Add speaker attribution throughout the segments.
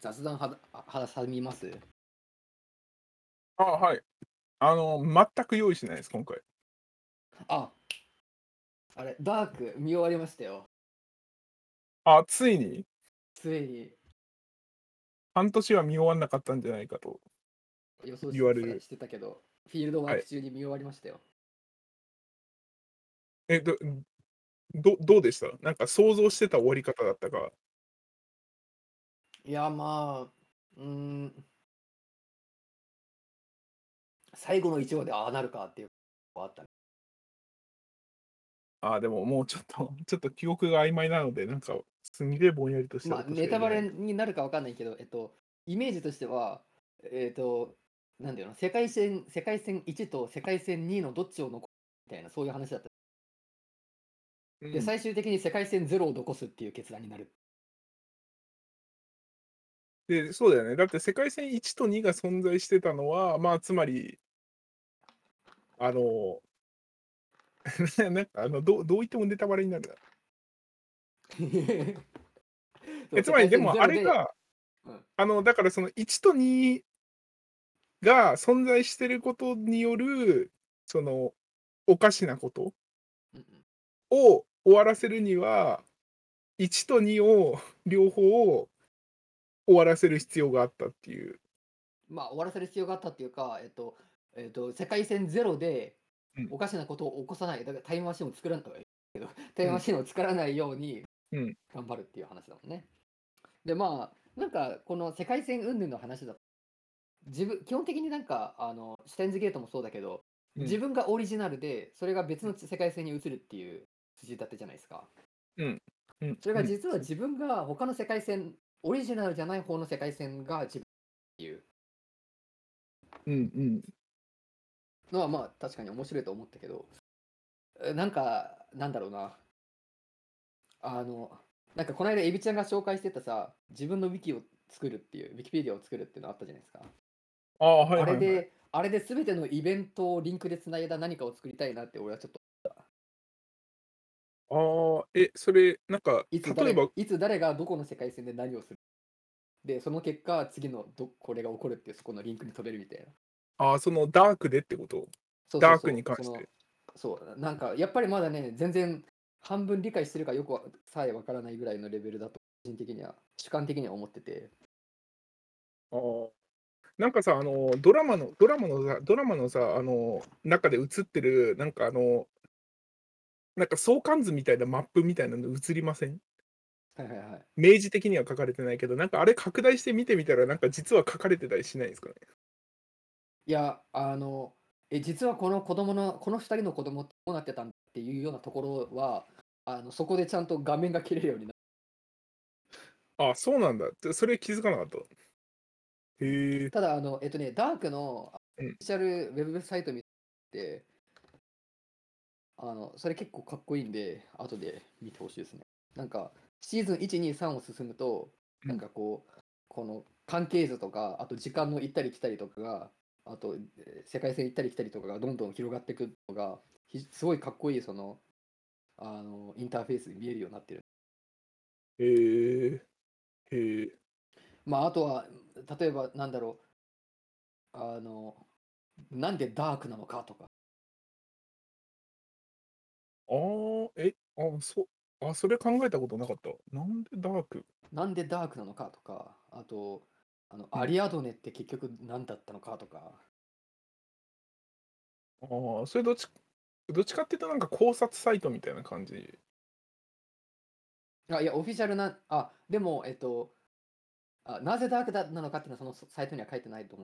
Speaker 1: 雑談はは挟みます？
Speaker 2: あ、はい。あの、全く用意してないです、今回。
Speaker 1: ああれ、ダーク見終わりましたよ。
Speaker 2: あ、ついに？
Speaker 1: ついに
Speaker 2: 半年は見終わんなかったんじゃないかと。
Speaker 1: 予想
Speaker 2: 言われる
Speaker 1: してたけど、フィールドワーク中に見終わりましたよ。
Speaker 2: え、ど、ど、どうでした？なんか想像してた終わり方だったか。
Speaker 1: いや、まあ、うーん、最後の1話でああなるかっていうのはあったね。
Speaker 2: あ、でももうちょっと、ちょっと記憶が曖昧なので、なんか、すんげえぼんやりとした
Speaker 1: まあ、
Speaker 2: ことしか
Speaker 1: ネタバ
Speaker 2: 言えない
Speaker 1: レになるかわかんないけど、えっと、イメージとしては、えっと、なんだよな、世界線、世界線1と世界線2のどっちを残すみたいな、そういう話だった。で、
Speaker 2: うん
Speaker 1: 最終的に世界線0を残すっていう決断になる。
Speaker 2: で、そうだよね。だって世界戦1と2が存在してたのは、まあ、つまり、あの、なんか、あの、どう、どう言ってもネタバレになるな。えつまり、でも、あれ、が
Speaker 1: うん、
Speaker 2: あの、だからその1と2が存在してることによる、その、おかしなことを終わらせるには、1と2を、両方を終わらせる必要があったっていう。
Speaker 1: うんまあ、終わらせる必要があったっていうか、えっと、えっと、世界線ゼロで
Speaker 2: うん
Speaker 1: おかしなことを起こさない、だからタイムマシンを作らないけど、タイムマシンを作らないように
Speaker 2: うん
Speaker 1: 頑張るっていう話だもんね。で、まあ、なんか、この世界線云々の話だと、自分、基本的になんか、あの、シュタインズゲートもそうだけど、
Speaker 2: うん
Speaker 1: 自分がオリジナルで、それが別の世界線に移るっていう筋立てじゃないですか。
Speaker 2: うん。
Speaker 1: それが実は自分が他の世界線、オリジナルじゃない方の世界線が自分っていう
Speaker 2: うんうん。
Speaker 1: のはまあ確かに面白いと思ったけど、えなんか、なんだろうな。あの、なんかこの間エビちゃんが紹介してたさ、自分のウィキを作るっていう、ウィキペディアを作るっていうのあったじゃないですか。
Speaker 2: ああ、はいはい、はい。
Speaker 1: あれで、あれで全てのイベントをリンクでつないだ何かを作りたいなって俺はちょっと、
Speaker 2: ああ、え、それ、なんか、
Speaker 1: いつ
Speaker 2: 例え
Speaker 1: 誰
Speaker 2: ば、
Speaker 1: いつ誰がどこの世界線で何をする。で、その結果、次のどこれが起こるっていうそこのリンクに飛べるみたいな。
Speaker 2: ああ、そのダークでってこと？
Speaker 1: そうそう
Speaker 2: ダークに関して
Speaker 1: そのそう、なんかやっぱりまだね、全然半分理解してるかよくわさえわからないぐらいのレベルだと、個人的には、主観的には思ってて。
Speaker 2: ああ。なんかさ、あの、ドラマの、ドラマのさ、ドラマのさ、あの、中で映ってる、なんかあの、なんか相関図みたいなマップみたいなの映りません？
Speaker 1: はいはいはい。
Speaker 2: 明示的には書かれてないけど、なんかあれ拡大して見てみたら、なんか実は書かれてたりしないですかね？
Speaker 1: いや、あの、え、実はこの子供の、この2人の子供ってどうなってたんっていうようなところは、あのそこでちゃんと画面が切れるようにな
Speaker 2: ああ、そうなんだ。それ気づかなかった？へえ。
Speaker 1: ただ、あの、えっとね、ダークのオ
Speaker 2: うん
Speaker 1: フィシャルウェブサイト見て、あの、それ結構かっこいいんで、後で見てほしいですね。なんか、シーズン1、2、3を進むと、
Speaker 2: うん
Speaker 1: なんかこう、この関係図とか、あと時間の行ったり来たりとかが、あとえー世界線行ったり来たりとかがどんどん広がっていくのが、ひすごいかっこいいその、あの、インターフェースに見えるようになってる。
Speaker 2: へえ。へえ。
Speaker 1: まあ、あとは、例えば、なんだろう、あの、なんでダークなのかとか、
Speaker 2: ああ、え、あ、そ、あ、それ考えたことなかった。なんでダーク？
Speaker 1: なんでダークなのかとか、あと、あの
Speaker 2: うん
Speaker 1: アリアドネって結局何だったのかとか、
Speaker 2: ああ、それどっち、どっちかっていうとなんか考察サイトみたいな感じ？
Speaker 1: あいや、オフィシャルな、あ、でも、えっと、あなぜダークだなのかっていうのはそのサイトには書いてないと思う。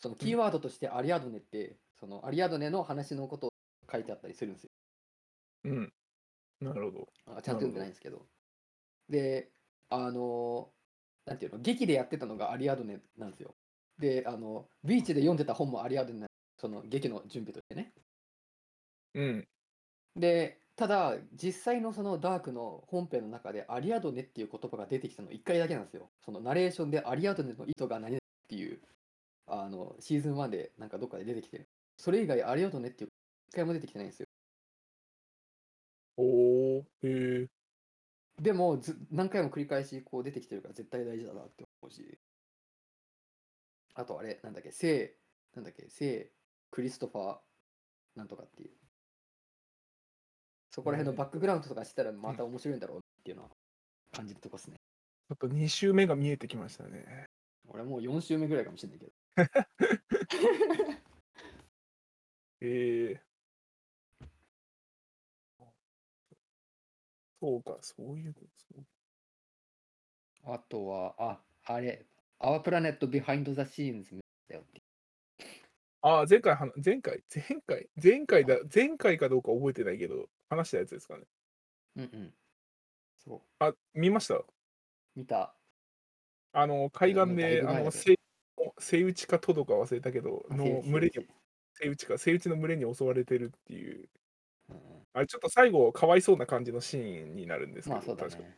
Speaker 1: そのキーワードとしてアリアドネって、そのアリアドネの話のことを書いてあったりするんですよ。
Speaker 2: うん。なるほど。
Speaker 1: あちゃんと読んでないんですけど。で、あの、なんていうの、劇でやってたのがアリアドネなんですよ。で、あの、ビーチで読んでた本もアリアドネなその劇の準備としてね。
Speaker 2: うん。
Speaker 1: で、ただ、実際のそのダークの本編の中でアリアドネっていう言葉が出てきたの1回だけなんですよ。そのナレーションでアリアドネの意図が何々っていう、あの、シーズン1でなんかどっかで出てきてる。それ以外アリアドネっていう1回も出てきてないんですよ。
Speaker 2: おー、へえ。
Speaker 1: でもず、何回も繰り返しこう出てきてるから絶対大事だなって。うし。あとあれ、なんだっけ、聖、なんだっけ、聖クリストファーなんとかっていう。そこら辺のバックグラウンドとかしたらまた面白いんだろうっていうのは感じるとこですね。
Speaker 2: ちょっと2周目が見えてきましたね。
Speaker 1: 俺もう4週目ぐらいかもしれないけど。
Speaker 2: ええそうか、そういうこと。そう
Speaker 1: あとは、あ、あれ、Our Planet Behind the Scenes だよって。
Speaker 2: ああ、前回はな、前回、前回、前回だ、前回かどうか覚えてないけど、話したやつですかね。
Speaker 1: うんうん。そう、
Speaker 2: あ、見ました？
Speaker 1: 見た。
Speaker 2: あの、海岸
Speaker 1: もうだい
Speaker 2: で、あの、セイセイウチかトドか忘れたけど、
Speaker 1: あ
Speaker 2: の
Speaker 1: せ
Speaker 2: 群れに
Speaker 1: せ、
Speaker 2: セイウチか、セイウチの群れに襲われてるっていう、あれちょっと最後、かわいそうな感じのシーンになるんですけど、
Speaker 1: まあそうだ
Speaker 2: 確か
Speaker 1: ね。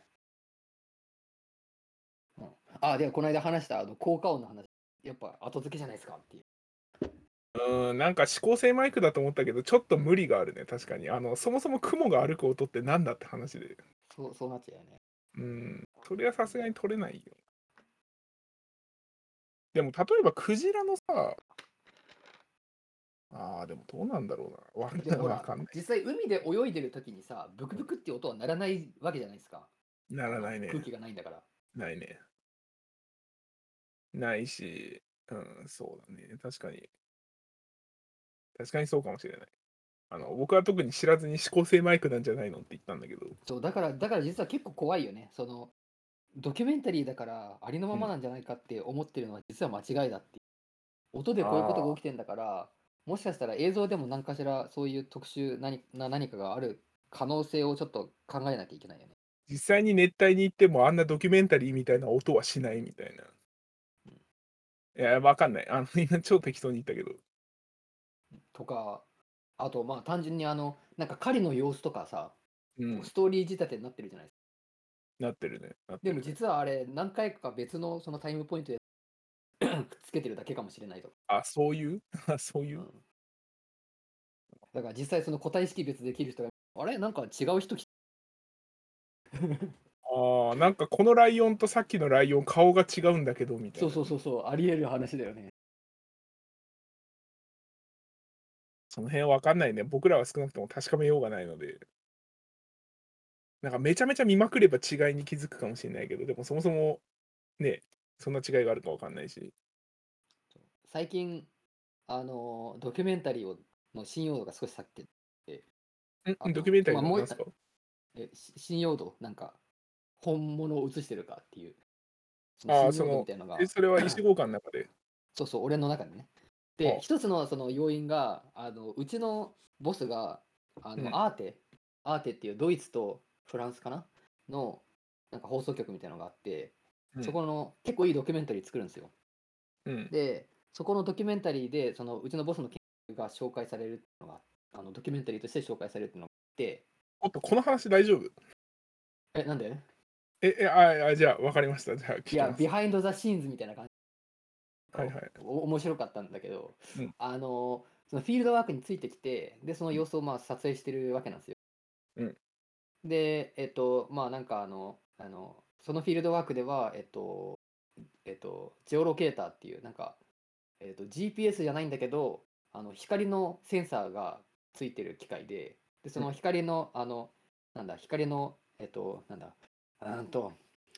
Speaker 1: うん、あ、でもこの間話したあの効果音の話、やっぱ後付けじゃないですかっていう。
Speaker 2: うーん、なんか指向性マイクだと思ったけど、ちょっと無理があるね、確かに。あの、そもそも雲が歩く音ってなんだって話で。
Speaker 1: そうそうなっちゃうよね。
Speaker 2: うん、それはさすがに取れないよ。でも、例えばクジラのさ、ああ、でもどうなんだろうな。わかんない。
Speaker 1: でほら
Speaker 2: わかんない。
Speaker 1: 実際海で泳いでる時にさ、ブクブクって音は鳴らないわけじゃないですか。
Speaker 2: ならないね。
Speaker 1: 空気がないんだから。
Speaker 2: ないね。ないし、うん、そうだね。確かに。確かにそうかもしれない。あの僕は特に知らずに指向性マイクなんじゃないのって言ったんだけど。
Speaker 1: そうだから、だから実は結構怖いよね。そのドキュメンタリーだからありのままなんじゃないかって思ってるのは実は間違いだっていう。音でこういうことが起きてんだから、もしかしたら映像でも何かしらそういう特殊何な何かがある可能性をちょっと考えなきゃいけないよね。
Speaker 2: 実際に熱帯に行ってもあんなドキュメンタリーみたいな音はしないみたいな。いや、わかんない。あの、今超適当に言ったけど。
Speaker 1: とか、あとまあ単純にあの、なんか狩りの様子とかさ、
Speaker 2: うん、
Speaker 1: ストーリー仕立てになってるじゃないですか。
Speaker 2: なってるね。るね
Speaker 1: でも実はあれ何回か別のそのタイムポイントでけてるだけかもしれないとか。
Speaker 2: あ、そういう？あ そういう？う。
Speaker 1: んだから実際その個体識別できる人が、あれ？なんか違う人来
Speaker 2: ああ、なんかこのライオンとさっきのライオン顔が違うんだけどみたい
Speaker 1: そう
Speaker 2: な。
Speaker 1: そうそうそう、ありえる話だよね。
Speaker 2: その辺わかんないね。僕らは少なくとも確かめようがないので。なんかめちゃめちゃ見まくれば違いに気づくかもしれないけど、でもそもそもね、そんな違いがあるかわかんないし。
Speaker 1: 最近、あのドキュメンタリーをの信用度が少し下がってあ
Speaker 2: んドキュメンタリー
Speaker 1: まあもう
Speaker 2: のなんすか？
Speaker 1: えし信用度、なんか本物を映してるかっていう、そ
Speaker 2: あー
Speaker 1: の
Speaker 2: え、それは石交換の中で？
Speaker 1: そうそう、俺の中でね。
Speaker 2: あ
Speaker 1: で、一つのその要因が、あのうちのボスが、あの、
Speaker 2: うん
Speaker 1: アーテ、アーテっていうドイツとフランスかな？のなんか放送局みたいなのがあって、
Speaker 2: うん
Speaker 1: そこの結構いいドキュメンタリー作るんですよ。
Speaker 2: うん。
Speaker 1: で、そこのドキュメンタリーで、そのうちのボスの研究が紹介されるっていうのが、あのドキュメンタリーとして紹介されるっていうのがあって、
Speaker 2: おっと、この話大丈夫？
Speaker 1: え、なんで？
Speaker 2: え、え、あ、あじゃあ分かりました。じゃあ聞
Speaker 1: いや。 behind the scenes みたいな感じ。
Speaker 2: はいはい。
Speaker 1: お面白かったんだけど、
Speaker 2: うん
Speaker 1: あのそのフィールドワークについてきてでその様子をまあ撮影してるわけなんですよ。
Speaker 2: うん
Speaker 1: でえっとまあなんかあのあのそのフィールドワークではえっとえっとジオロケーターっていうなんか、えっと、GPS じゃないんだけどあの光のセンサーがついてる機械ででその光の、あのなんだ光のえっとなんだうんと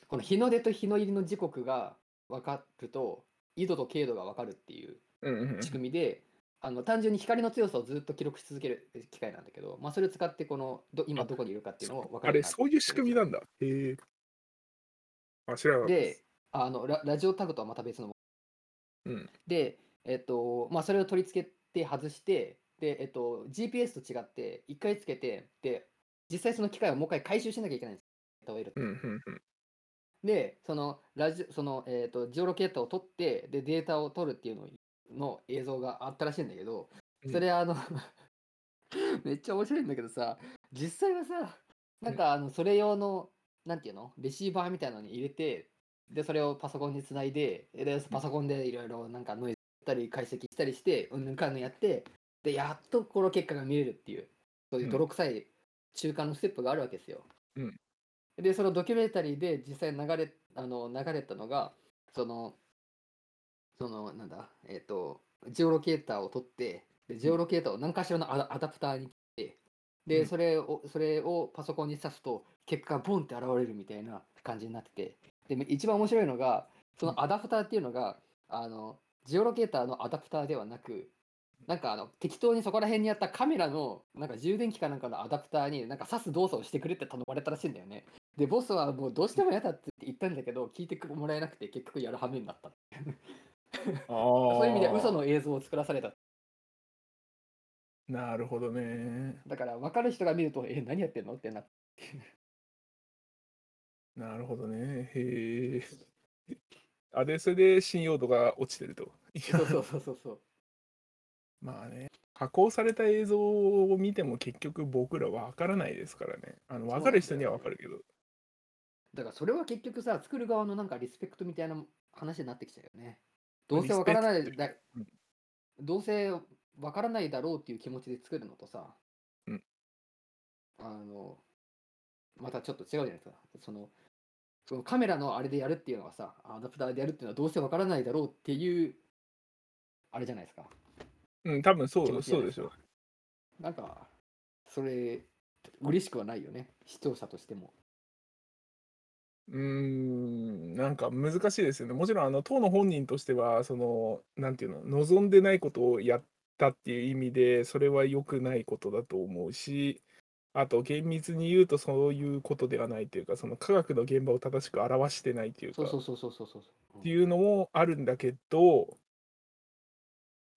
Speaker 1: この日の出と日の入りの時刻が分かると緯度と経度が分かるっていう
Speaker 2: うんうんうん。
Speaker 1: 仕組みで、あの単純に光の強さをずっと記録し続ける機械なんだけど、まあ、それを使ってこのど今どこにいるかっていうのを分か。
Speaker 2: あれ、
Speaker 1: るよになって
Speaker 2: そういう仕組みなんだ。へえ。あ、知らなかった
Speaker 1: であのララジオタグとはまた別の
Speaker 2: うん。
Speaker 1: で、えっとまあ、それを取り付けて外してで、えっと、GPS と違って1回つけてで実際その機械をもう一回回収しなきゃいけないんです
Speaker 2: うんうんうん。
Speaker 1: で、そのラジその、えー、とジオロケーターを取ってでデータを取るっていうのの映像があったらしいんだけど、
Speaker 2: うん
Speaker 1: それあの めっちゃ面白いんだけどさ実際はさなんかあのそれ用のなんていうの？レシーバーみたいなのに入れてでそれをパソコンにつないででパソコンでいろいろなんかノイズったり解析したりしてうんぬんかんぬんやってでやっとこの結果が見れるっていうそういう泥臭い中間のステップがあるわけですよ。
Speaker 2: うん。
Speaker 1: でそのドキュメンタリーで実際流れあの流れたのがその、その、なんだ、えっ、と、ジオロケーターを取って、でジオロケーターを何かしらのアダプターに切って、で、
Speaker 2: うん。
Speaker 1: それを、それをパソコンに挿すと、結果がボンって現れるみたいな感じになってて、で、一番面白いのが、そのアダプターっていうのが、あの、ジオロケーターのアダプターではなく、なんかあの適当にそこら辺にあったカメラのなんか充電器かなんかのアダプターになんか挿す動作をしてくれって頼まれたらしいんだよね。で、ボスはもうどうしても嫌だって言ったんだけど、聞いてもらえなくて結局やる羽目になった。そういう意味で嘘の映像を作らされた。
Speaker 2: なるほどね。
Speaker 1: だから分かる人が見ると、え、何やってんの？ってなって。
Speaker 2: なるほどね。へえ。あ、で、それで信用度が落ちてると。
Speaker 1: そうそうそうそうそう。
Speaker 2: まあね、加工された映像を見ても結局僕らわからないですからね。あの分かる人にはわかるけど。
Speaker 1: だからそれは結局さ、作る側のなんかリスペクトみたいな話になってきちゃうよね。どうせ分からない
Speaker 2: リスペクト
Speaker 1: だ、どうせ分からないだろうっていう気持ちで作るのとさ、
Speaker 2: うん
Speaker 1: あの、またちょっと違うじゃないですか。その、そのカメラのあれでやるっていうのはさ、アダプターでやるっていうのはどうせ分からないだろうっていう、あれじゃないですか。
Speaker 2: うん、多分そうそうでしょう。
Speaker 1: なんか、それ、嬉しくはないよね。視聴者としても。
Speaker 2: うーん、なんか難しいですよね。もちろん、あの、当の本人としては、その、なんていうの、望んでないことをやったっていう意味で、それは良くないことだと思うし、あと、厳密に言うとそういうことではないというか、その科学の現場を正しく表してないというか、
Speaker 1: そうそうそうそうそうそう。
Speaker 2: っていうのもあるんだけど、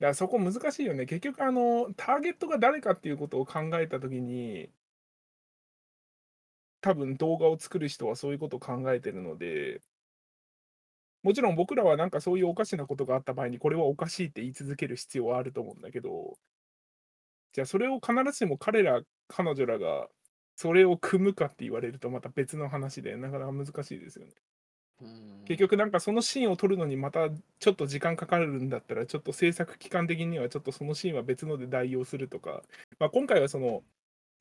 Speaker 2: だからそこ難しいよね。結局、あの、ターゲットが誰かっていうことを考えたときに、多分動画を作る人はそういうことを考えてるので、もちろん僕らはなんかそういうおかしなことがあった場合に、これはおかしいって言い続ける必要はあると思うんだけど、じゃあそれを必ずしも彼ら、彼女らがそれを組むかって言われるとまた別の話で、なかなか難しいですよね。
Speaker 1: うん
Speaker 2: 結局なんかそのシーンを撮るのにまたちょっと時間かかるんだったらちょっと制作期間的にはちょっとそのシーンは別ので代用するとか、まあ、今回はその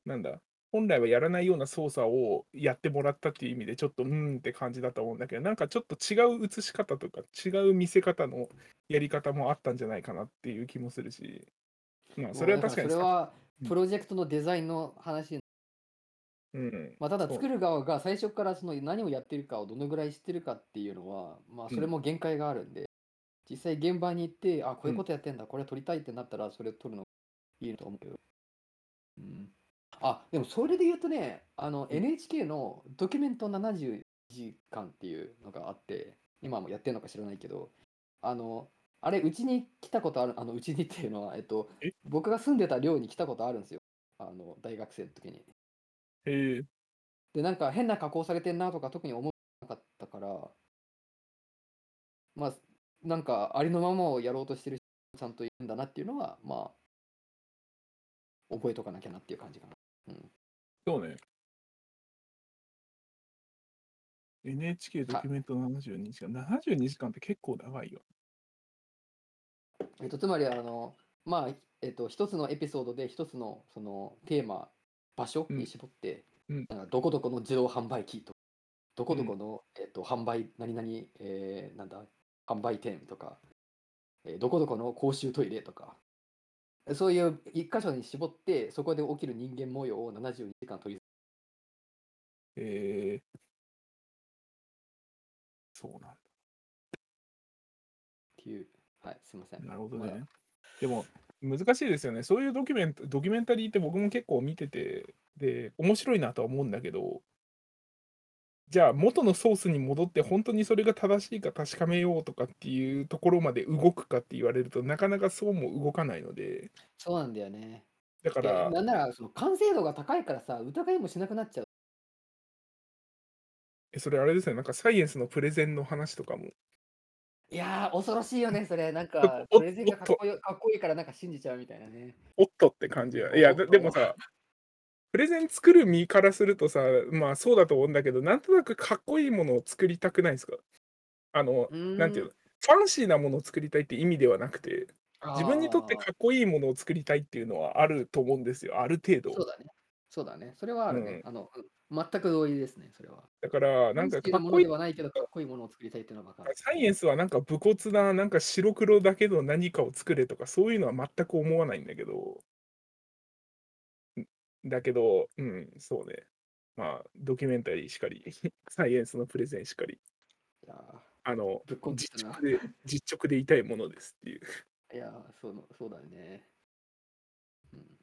Speaker 2: なんだ本来はやらないような操作をやってもらったっていう意味でちょっとうーんって感じだと思うんだけどなんかちょっと違う映し方とか違う見せ方のやり方もあったんじゃないかなっていう気もするしまあそれは確かに
Speaker 1: それは
Speaker 2: う。ん。
Speaker 1: プロジェクトのデザインの話、
Speaker 2: うん。
Speaker 1: まあ、ただ作る側が最初からその何をやってるかをどのぐらい知ってるかっていうのは、まあ、それも限界があるんで、実際現場に行ってあこういうことやってんだ、これ撮りたいってなったらそれ撮るのいいと思うけど、うん、あでもそれで言うとねあの
Speaker 2: うん。
Speaker 1: NHK のドキュメント70時間っていうのがあって今もやってるのか知らないけどあのあれうちに来たことあるあのうちにっていうのは、えっと
Speaker 2: え、
Speaker 1: 僕が住んでた寮に来たことあるんですよ。あの大学生の時に。
Speaker 2: へえ。
Speaker 1: で、なんか変な加工されてんなとか特に思わなかったから、まあ、なんかありのままをやろうとしてる人ちゃんといるんだなっていうのは、まあ、覚えとかなきゃなっていう感じかな。うん、
Speaker 2: そうね。NHK ドキュメント72時間、72時間って結構長いよ
Speaker 1: えっと、つまり、あの、まあ、えっと、一つのエピソードで一つのそのテーマ、場所に絞って、
Speaker 2: うん。
Speaker 1: なんかどこどこの自動販売機と、どこどこの、えっと、販売、何々、えーなんだ、販売店とか、えーどこどこの公衆トイレとか、そういう一箇所に絞って、そこで起きる人間模様を72時間取り
Speaker 2: えー、そうなんだ。
Speaker 1: はい、すみません。
Speaker 2: なるほど
Speaker 1: まだ
Speaker 2: ね。でも、難しいですよね。そういうドキュメント、ドキュメンタリーって僕も結構見てて、で、面白いなとは思うんだけど、じゃあ元のソースに戻って本当にそれが正しいか確かめようとかっていうところまで動くかって言われるとなかなかそうも動かないので、
Speaker 1: そうなんだよね。
Speaker 2: だか
Speaker 1: いや
Speaker 2: ら、
Speaker 1: なんなら、その完成度が高いからさ、疑いもしなくなっちゃう。
Speaker 2: えそれあれですよ、なんかサイエンスのプレゼンの話とかも、
Speaker 1: いやー、恐ろしいよね、それ。なん
Speaker 2: お
Speaker 1: か、
Speaker 2: お
Speaker 1: プレゼンがかっこよかっこいいから、なんか信じちゃうみたいなね。
Speaker 2: おっとって感じや。いや、で
Speaker 1: おっと
Speaker 2: でもさ、プレゼン作る身からするとさ、まあそうだと思うんだけど、なんとなくかっこいいものを作りたくないですか？あの、なんていうの、ファンシーなものを作りたいって意味ではなくて、自分にとってかっこいいものを作りたいっていうのはあると思うんですよ、ある程度。
Speaker 1: そうだね。そうだね。それはあるね。
Speaker 2: うん
Speaker 1: あの、うん全く同意ですね、それは。
Speaker 2: だから、なんかかっこいい
Speaker 1: ではないけど、かっこいいものを作りたいっていうのは分かる。
Speaker 2: サイエンスはなんか武骨な、なんか白黒だけど何かを作れとか、そういうのは全く思わないんだけど、んだけど、うん、そうね。まあ、ドキュメンタリーしかり、サイエンスのプレゼンしかり、
Speaker 1: いやー
Speaker 2: あの、実直。で、実直でいたいものですっていう。
Speaker 1: いやーそうのそうだね。うん、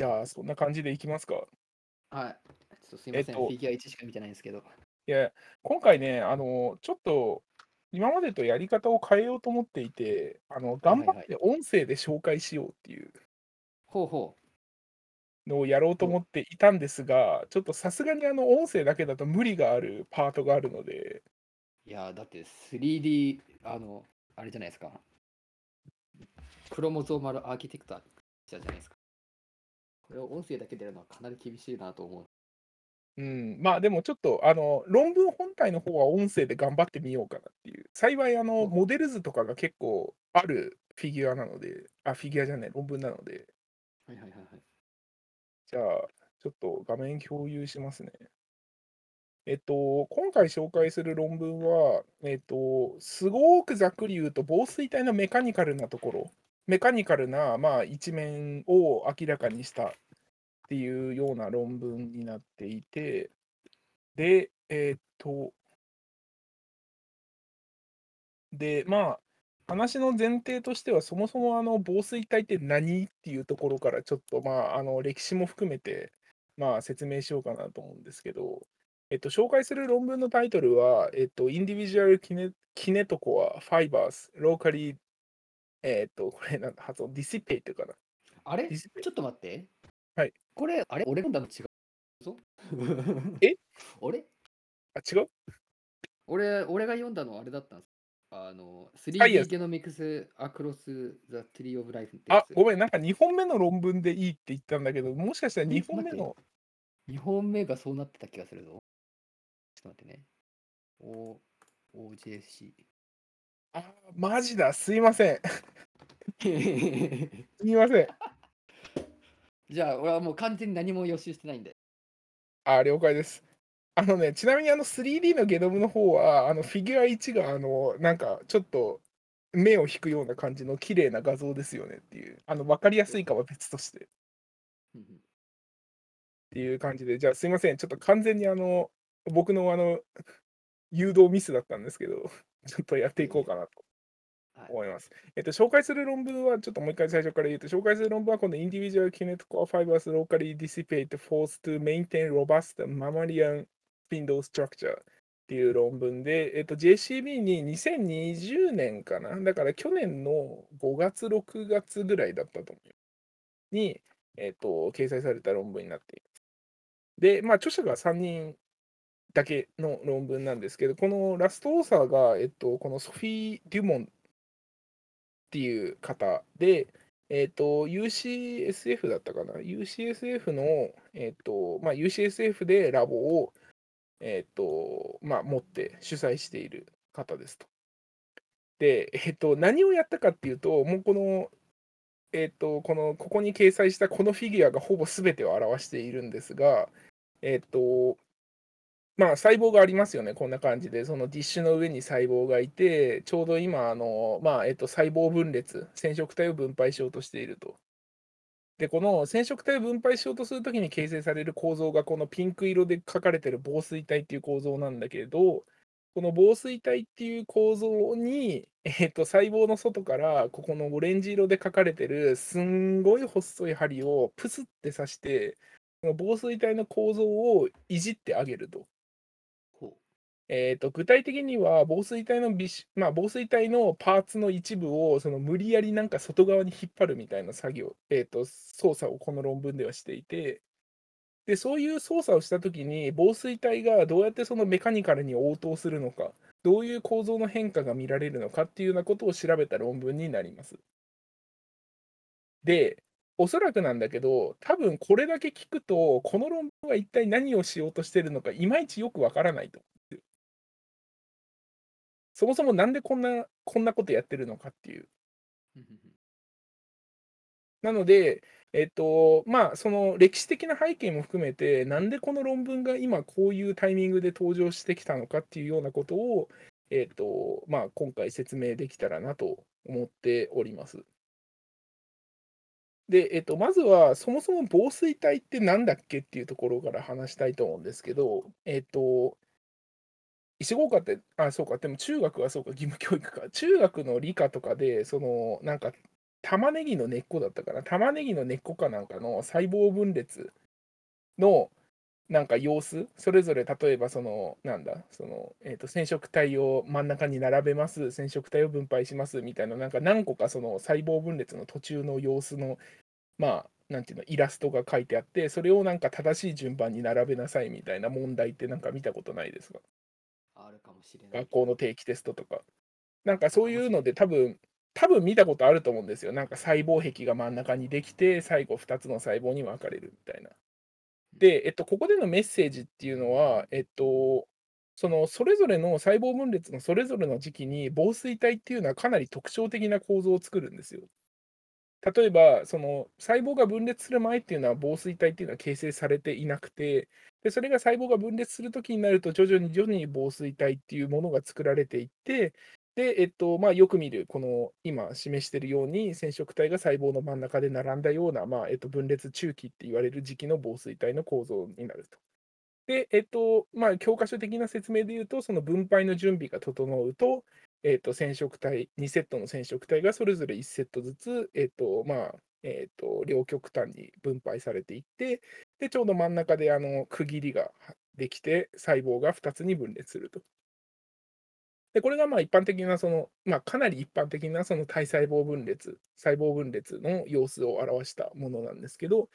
Speaker 2: じゃあ、そんな感じでいきますか。
Speaker 1: はい。ちょっとすいません、
Speaker 2: えっと
Speaker 1: フィギュア1しか見てないんですけど。
Speaker 2: いや、今回ね、あの、ちょっと、今までとやり方を変えようと思っていて、あの、頑張って音声で紹介しようっていう
Speaker 1: ほうほ
Speaker 2: のをやろうと思っていたんですが、ちょっとさすがにあの、音声だけだと無理があるパートがあるので、
Speaker 1: う。いやーだって 3D、あの、あれじゃないですか。クロモゾーマルアーキテクタじゃないですか。これを音声だけでやるのはかなり厳しいなと思う。
Speaker 2: うん、まあでもちょっと、あの、論文本体の方は音声で頑張ってみようかなっていう。幸い、あの、
Speaker 1: うん
Speaker 2: モデル図とかが結構あるフィギュアなので、あ、フィギュアじゃない、論文なので、
Speaker 1: はいはいはいはい。
Speaker 2: じゃあ、ちょっと画面共有しますね。えっと、今回紹介する論文は、えっと、すごくざっくり言うと、防水体のメカニカルなところ、メカニカルな、まあ、一面を明らかにしたっていうような論文になっていて、で、えっと、で、まあ、話の前提としては、そもそもあの防水体って何っていうところからちょっと、まあ、あの歴史も含めて、まあ、説明しようかなと思うんですけど、えっと、紹介する論文のタイトルは、えっと、Individual Kinetocoa Fibers Locally、えっと、これなんだ、発音、Dissipate かな。
Speaker 1: あれ？ちょっと待って。
Speaker 2: はい。
Speaker 1: これ、あれ？俺読んだの違う？ぞ
Speaker 2: え？
Speaker 1: あれ？
Speaker 2: あ、違う？
Speaker 1: 俺俺が読んだのはあれだったんです。あの、
Speaker 2: あいや
Speaker 1: 3D ゲノミクスアクロス・ザ・トリー・オブ・ライフってやつ。、
Speaker 2: あごめん、なんか2本目の論文でいいって言ったんだけど、もしかしたら2本目
Speaker 1: え
Speaker 2: の、
Speaker 1: 2本目がそうなってた気がするぞ。ちょっと待ってね。O、OJC。
Speaker 2: あ、マジだ、すいません。すみません。
Speaker 1: じゃあ、俺はもう完全に何も予習してないんで。
Speaker 2: あ、了解です。あのね、ちなみにあの 3D のゲノムの方は、あのフィギュア1が、あの、なんかちょっと目を引くような感じの綺麗な画像ですよねっていう、あの、わかりやすいかは別としてっていう感じで、じゃあすいません、ちょっと完全にあの、僕のあの、誘導ミスだったんですけど、ちょっとやっていこうかなと
Speaker 1: はい
Speaker 2: 思います。えっと、紹介する論文は、ちょっともう一回最初から言うと、紹介する論文は、この Individual Kinetic Core Fibers Locally Dissipate Force to Maintain Robust Mammalian Spindle Structure っていう論文で、えっと、JCB に2020年かな、だから去年の5月、6月ぐらいだったと思う。に、えっと、掲載された論文になっています。で、まあ、著者が3人だけの論文なんですけど、このラストオーサーが、えっと、このソフィー・デュモンっていう方で、えっ、と、UCSF だったかな ?UCSF の、えっ、と、まあ、UCSF でラボを、えっ、と、まあ、持って主催している方ですと。で、えっ、と、何をやったかっていうと、もうこの、えっ、と、この、ここに掲載したこのフィギュアがほぼ全てを表しているんですが、えっ、と、まあ、細胞がありますよね、こんな感じで、そのディッシュの上に細胞がいて、ちょうど今、あのまあえっと、細胞分裂、染色体を分配しようとしていると。で、この染色体を分配しようとするときに形成される構造が、このピンク色で書かれてる紡錘体っていう構造なんだけど、この紡錘体っていう構造に、えっと、細胞の外から、ここのオレンジ色で書かれてる、すんごい細い針をプスって刺して、この紡錘体の構造をいじってあげると。えー、と具体的には防水体のビシ、まあ、防水体のパーツの一部をその無理やりなんか外側に引っ張るみたいな作業、えー、と操作をこの論文ではしていてでそういう操作をしたときに防水体がどうやってそのメカニカルに応答するのかどういう構造の変化が見られるのかっていうようなことを調べた論文になります。でおそらくなんだけど多分これだけ聞くとこの論文は一体何をしようとしてるのかいまいちよくわからないと。そもそもなんでこんなこんなことやってるのかっていう。なので、えっと、まあ、その歴史的な背景も含めて、なんでこの論文が今こういうタイミングで登場してきたのかっていうようなことを、えっと、まあ、今回説明できたらなと思っております。で、えっと、まずは、そもそも防水体ってなんだっけっていうところから話したいと思うんですけど、えっと、石合科って、あ、そうか、でも中学はそうか、義務教育か。中学の理科とかで、その、なんか、玉ねぎの根っこだったかな。玉ねぎの根っこかなんかの細胞分裂の、なんか様子、それぞれ例えばその、なんだ、その、えっと、染色体を真ん中に並べます、染色体を分配します。みたいな、なんか何個かその細胞分裂の途中の様子の、まあ、なんていうの、イラストが書いてあって、それをなんか正しい順番に並べなさいみたいな問題ってなんか見たことないですか？
Speaker 1: あるかもしれない。
Speaker 2: 学校の定期テストとか。なんかそういうので多分、多分見たことあると思うんですよ。なんか細胞壁が真ん中にできて、最後2つの細胞に分かれるみたいな。で、えっと、ここでのメッセージっていうのは、えっと、そのそれぞれの細胞分裂のそれぞれの時期に防水体っていうのはかなり特徴的な構造を作るんですよ。例えば、その細胞が分裂する前っていうのは防水体っていうのは形成されていなくて、でそれが細胞が分裂するときになると、徐々に徐々に防水体っていうものが作られていって、で、えっとまあ、よく見る、この今示しているように、染色体が細胞の真ん中で並んだような、まあえっと、分裂中期って言われる時期の防水体の構造になると。で、えっとまあ、教科書的な説明で言うと、その分配の準備が整うと、えっと、染色体、2セットの染色体がそれぞれ1セットずつ、えっとまあえっと両極端に分配されていって、でちょうど真ん中であの区切りができて、細胞が2つに分裂すると。でこれがまあ一般的なその、まあ、かなり一般的なその体細胞分裂、細胞分裂の様子を表したものなんですけど、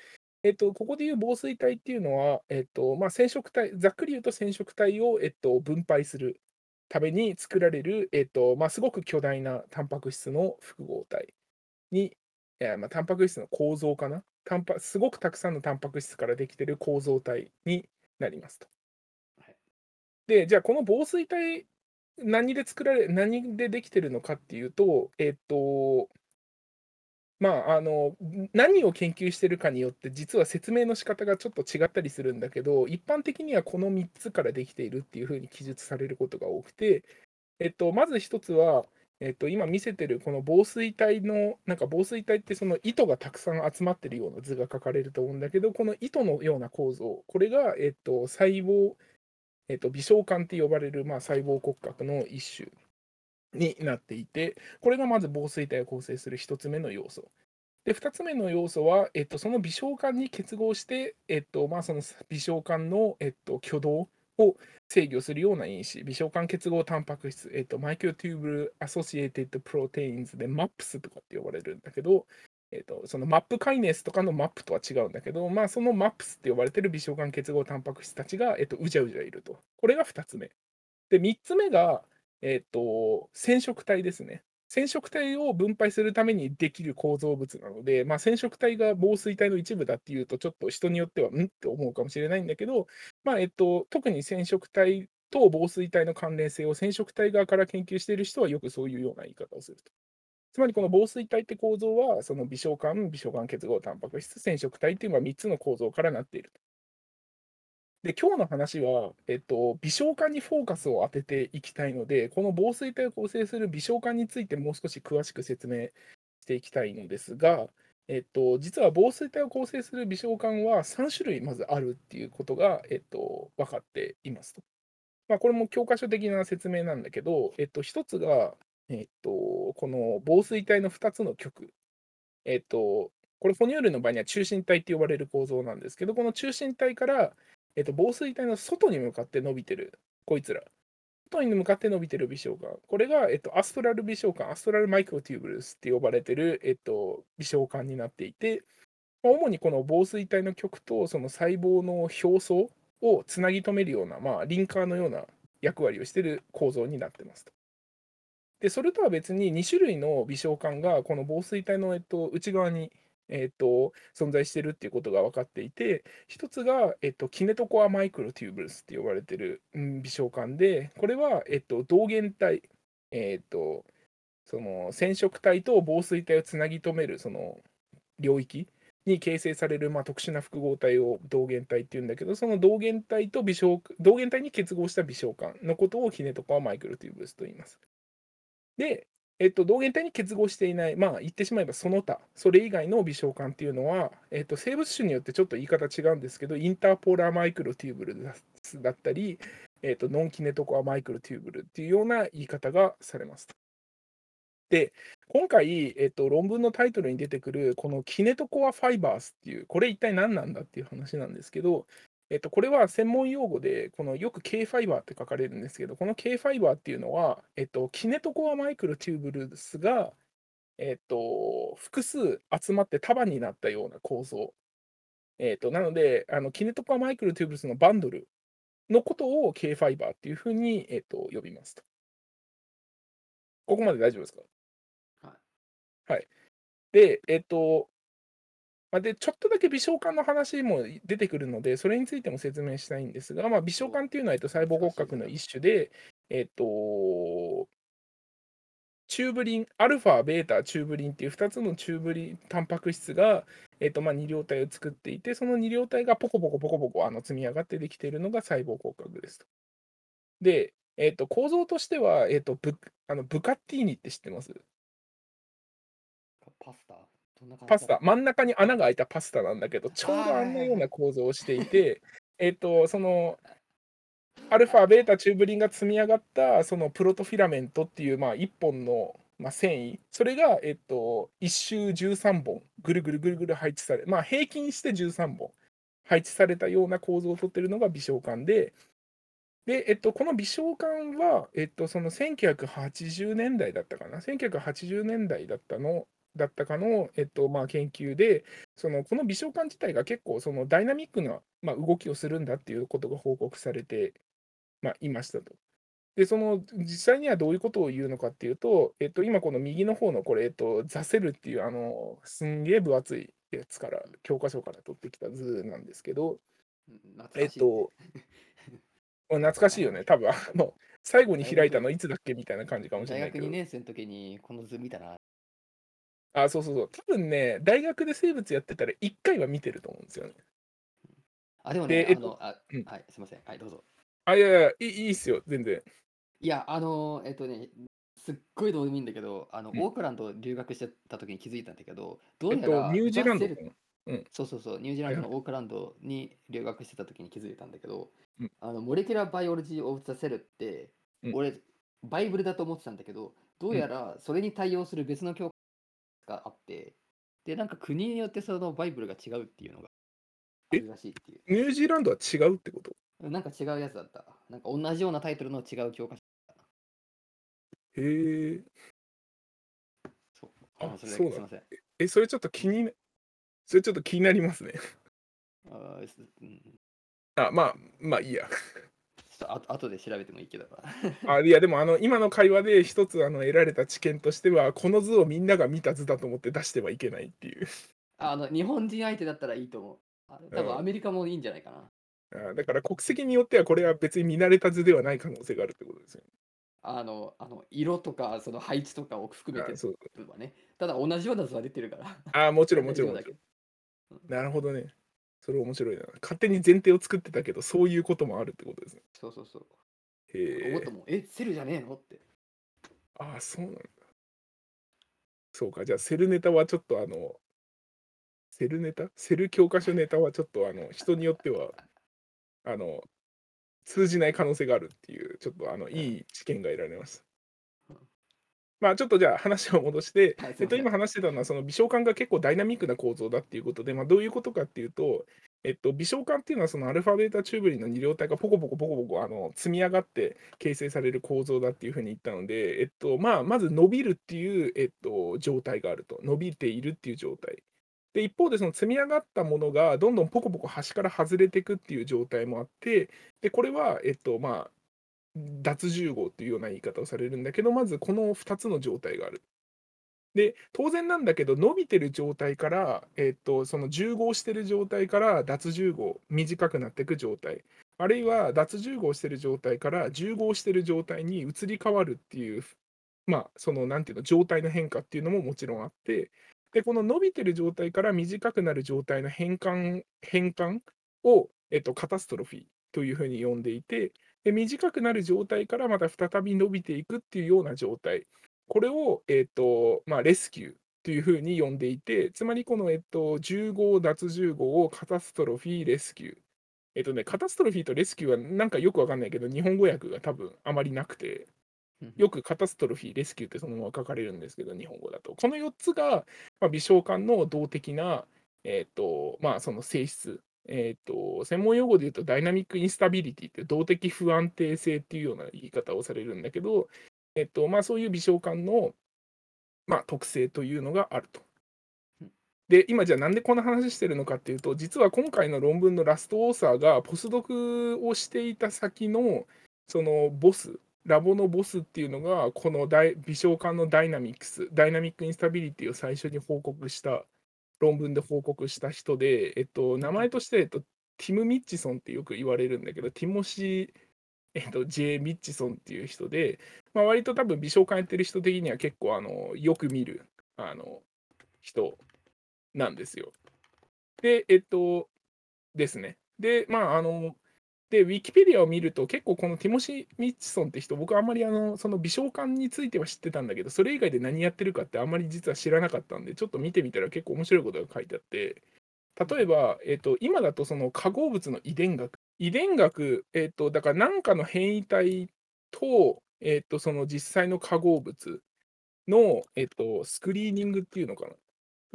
Speaker 2: えっと、ここでいう防水体っていうのは、えっとまあ、染色体、ざっくり言うと染色体を、えっと、分配するために作られる、えっとまあ、すごく巨大なタンパク質の複合体に、えーまあ、タンパク質の構造かな？タンパすごくたくさんのタンパク質からできている構造体になりますと。
Speaker 1: はい
Speaker 2: で、じゃあこの防水体、何で作られ、何でできてるのかっていうと、えっと、まあ、あの、何を研究してるかによって、実は説明の仕方がちょっと違ったりするんだけど、一般的にはこの3つからできているっていうふうに記述されることが多くて、えっと、まず一つは、えっと、今見せてるこの防水体の、なんか防水体ってその糸がたくさん集まってるような図が書かれると思うんだけど、この糸のような構造、これが、えっと、細胞、えっと、微小管って呼ばれる、まあ、細胞骨格の一種。になっていて、これがまず防水体を構成する1つ目の要素。で、2つ目の要素は、えっと、その微小管に結合して、えっとまあ、その微小管の、えっと、挙動を制御するような因子、微小管結合タンパク質、えっと、マイクロテューブルアソシエイテッドプロテインズで MAPS とかって呼ばれるんだけど、えっと、その MAP カイネスとかの MAP とは違うんだけど、まあ、その MAPS って呼ばれてる微小管結合タンパク質たちが、えっと、うじゃうじゃいると。これが2つ目。で、3つ目が、えっと、染色体ですね。染色体を分配するためにできる構造物なので、まあ、染色体が紡錘体の一部だっていうと、ちょっと人によっては、ん？って思うかもしれないんだけど、まあえっと、特に染色体と防水体の関連性を染色体側から研究している人はよくそういうような言い方をすると。つまりこの防水体って構造は、その微小管、微小管結合タンパク質、染色体っていうのは3つの構造からなっていると。で、今日の話は、えっと、微小管にフォーカスを当てていきたいので、この防水体を構成する微小管についてもう少し詳しく説明していきたいのですが、えっと、実は防水体を構成する微小管は3種類まずあるっていうことが、えっと、分かっていますと。まあ、これも教科書的な説明なんだけど、えっと、1つが、えっと、この防水体の2つの極。えっと、これ、哺乳類の場合には中心体って呼ばれる構造なんですけど、この中心体から、えっと、防水体の外に向かって伸びてる、こいつら。外に向かって伸びてる微小管。これが、えっと、アストラル微小管、アストラルマイクロテューブルスって呼ばれてる、えっと、微小管になっていて、主にこの防水体の極とその細胞の表層をつなぎ止めるような、まあ、リンカーのような役割をしている構造になってますと。で、それとは別に2種類の微小管がこの防水体の、えっと、内側に、えっと、存在しているっていうことが分かっていて、一つが、えっと、キネトコアマイクロテューブルスって呼ばれている、微小管で、これは、えっと、同源体、えっと、その染色体と防水体をつなぎ止めるその領域に形成される、まあ、特殊な複合体を同源体っていうんだけど、その同源体と微小同源体に結合した微小管のことをキネトコアマイクロテューブスと言います。で、えっと、同源体に結合していない、まあ言ってしまえばその他、それ以外の微小管っていうのは、えっと、生物種によってちょっと言い方違うんですけど、インターポーラーマイクロテューブルだったり、えっと、ノンキネトコアマイクロテューブルっていうような言い方がされます。で、今回、えっと、論文のタイトルに出てくる、このキネトコアファイバースっていう、これ一体何なんだっていう話なんですけど、えっと、これは専門用語で、このよく K ファイバーって書かれるんですけど、この K ファイバーっていうのは、えっと、キネトコアマイクロテューブルスが、えっと、複数集まって束になったような構造。えっと、なので、あのキネトコアマイクロテューブルスのバンドルのことを K ファイバーっていうふうに、えっと、呼びますと。ここまで大丈夫ですか？
Speaker 1: はい。
Speaker 2: はい。で、えっと、まあ、で、ちょっとだけ微小管の話も出てくるので、それについても説明したいんですが、まあ、微小管っていうのは、えっと、細胞骨格の一種で、えっと、チューブリン、アルファ、ベータ、チューブリンっていう2つのチューブリン、タンパク質が、えっとまあ、二両体を作っていて、その二両体がポコポコポコポコあの積み上がってできているのが細胞骨格ですと。で、えっと、構造としては、えっと、ブあのブカッティーニって知ってます？
Speaker 1: パスタ？どんな感じ
Speaker 2: パスタ、真ん中に穴が開いたパスタなんだけど、ちょうどあんなような構造をしていて、えっと、その、アルファ、ベータ、チューブリンが積み上がった、そのプロトフィラメントっていう、まあ、一本の、まあ、繊維、それが、えっと、一周13本、ぐるぐるぐるぐる配置され、まあ、平均して13本配置されたような構造をとっているのが微小管で、で、えっと、この微小管は、えっと、その1980年代だったかな、1980年代だったのだったかの、えっとまあ、研究で、そのこの微小管自体が結構そのダイナミックな、まあ、動きをするんだっていうことが報告されて、まあ、いましたと。で、その実際にはどういうことを言うのかっていうと、えっと、今この右の方のこれ、えっと、ザセルっていうあのすんげえ分厚いやつから、教科書から取ってきた図なんですけど、えっと、懐かしいよね、多分あの最後に開いたのいつだっけみたいな感じかもしれ
Speaker 1: 大学
Speaker 2: ないけど
Speaker 1: 2。年生の時にこの図見たな。
Speaker 2: あ、そうそうそう。多分ね、大学で生物やってたら1回は見てると思うんですよね。
Speaker 1: あ、でもね、
Speaker 2: でえっと
Speaker 1: あの、あ
Speaker 2: うん
Speaker 1: はい、すみません。はい、どうぞ。
Speaker 2: あ、いやいや、いいいいっすよ、全然。
Speaker 1: いや、あの、えっとね、すっごいどうでもいいんだけど、あの、
Speaker 2: うん
Speaker 1: オークランド留学してた時に気づいたんだけど、どう
Speaker 2: えっと
Speaker 1: やら、、
Speaker 2: ニュージーランド
Speaker 1: ザセル
Speaker 2: かな。
Speaker 1: そうそうそう、ニュージーランド
Speaker 2: はい
Speaker 1: のオークランドに留学してた時に気づいたんだけど、
Speaker 2: うん
Speaker 1: あの Molecular Biology of the Cell って、
Speaker 2: うん
Speaker 1: 俺、バイブルだと思ってたんだけど、どうやらそれに対応する別の教科があって、で、なんか国によってそのバイブルが違うっていうのがあるらしいっていう。
Speaker 2: ニュージーランドは違うってこと？
Speaker 1: なんか違うやつだった。なんか同じようなタイトルの違う教科書。
Speaker 2: へえ。
Speaker 1: そう。
Speaker 2: あ
Speaker 1: のそれだ
Speaker 2: そう
Speaker 1: すいません。
Speaker 2: え、それちょっと気にな、それちょっと気になりますね。
Speaker 1: あうん
Speaker 2: あ、まあ、まあいいや。
Speaker 1: ちょっとあと後で調べてもいいけど。
Speaker 2: あいや、でもあの、今の会話で一つあの得られた知見としては、この図をみんなが見た図だと思って出してはいけないっていう。
Speaker 1: あの日本人相手だったらいいと思う。あ多
Speaker 2: うん
Speaker 1: 分アメリカもいいんじゃないかな。
Speaker 2: あだから国籍によってはこれは別に見慣れた図ではない可能性があるってことですよね。
Speaker 1: あのあの色とかその配置とかを含めて
Speaker 2: あそう
Speaker 1: はね。ただ同じような図は出てるから。
Speaker 2: あもちろんもちろんもちろ
Speaker 1: うだけ
Speaker 2: ん。なるほどね。それ面白いな。勝手に前提を作ってたけど、そういうこともあるってことですね。
Speaker 1: そうそうそう。
Speaker 2: へえ
Speaker 1: 思った。もん、え、セルじゃねえのって。
Speaker 2: ああ、そうなんだ。そうか、じゃあセルネタはちょっとあの、セルネタ？セル教科書ネタはちょっとあの、人によっては、あの、通じない可能性があるっていう、ちょっとあの、いい知見が得られました
Speaker 1: うん。
Speaker 2: まあちょっとじゃあ話を戻して、
Speaker 1: はい、す
Speaker 2: えっと、今話してたのは、その微小管が結構ダイナミックな構造だっていうことで、まあ、どういうことかっていうと、えっと、微小管っていうのは、そのアルファベータチューブリンの二両体がポコポコポコポコあの積み上がって形成される構造だっていうふうに言ったので、えっとまあ、まず伸びるっていう、えっと、状態があると、伸びているっていう状態。で一方で、その積み上がったものがどんどんポコポコ端から外れていくっていう状態もあって、でこれは、えっとまあ、脱重合っていうような言い方をされるんだけど、まずこの2つの状態がある。で、当然なんだけど、伸びてる状態から、えっと、その重合してる状態から脱重合、短くなっていく状態、あるいは脱重合してる状態から重合してる状態に移り変わるっていう、まあ、その、なんていうの、状態の変化っていうのももちろんあって、で、この伸びてる状態から短くなる状態の変換変換を、えっと、カタストロフィーというふうに呼んでいて、で短くなる状態からまた再び伸びていくっていうような状態、これを、えっとまあ、レスキューというふうに呼んでいて、つまりこの、えっと、10号、脱10号をカタストロフィー、レスキュー。えっとね、カタストロフィーとレスキューはなんかよくわかんないけど、日本語訳が多分あまりなくて、よくカタストロフィー、レスキューってそのまま書かれるんですけど、日本語だと。この4つが、まあ、微小管の動的な、えっとまあ、その性質。えっと専門用語で言うとダイナミックインスタビリティって動的不安定性っていうような言い方をされるんだけど、えっとまあ、そういう微小管の、まあ、特性というのがあると。で、今じゃあなんでこんな話してるのかっていうと、実は今回の論文のラストオーサーがポスドクをしていた先のそのボス、ラボのボスっていうのが、この微小管のダイナミックス、ダイナミックインスタビリティを最初に報告した論文で報告した人で、えっと、名前として、えっと、ティム・ミッチソンってよく言われるんだけど、ティモシー、えっと、J. ミッチソンっていう人で、まあ、割と多分美少館やってる人的には結構あのよく見るあの人なんですよ。で、えっと、ですね。で、まあ、あの、で、ウィキペディアを見ると、結構このティモシー・ミッチソンって人、僕あんまりあの、その微小管については知ってたんだけど、それ以外で何やってるかってあんまり実は知らなかったんで、ちょっと見てみたら結構面白いことが書いてあって、例えば、えっと、今だとその化合物の遺伝学、遺伝学、えっと、だから何かの変異体と、えっと、その実際の化合物の、えっと、スクリーニングっていうのかな。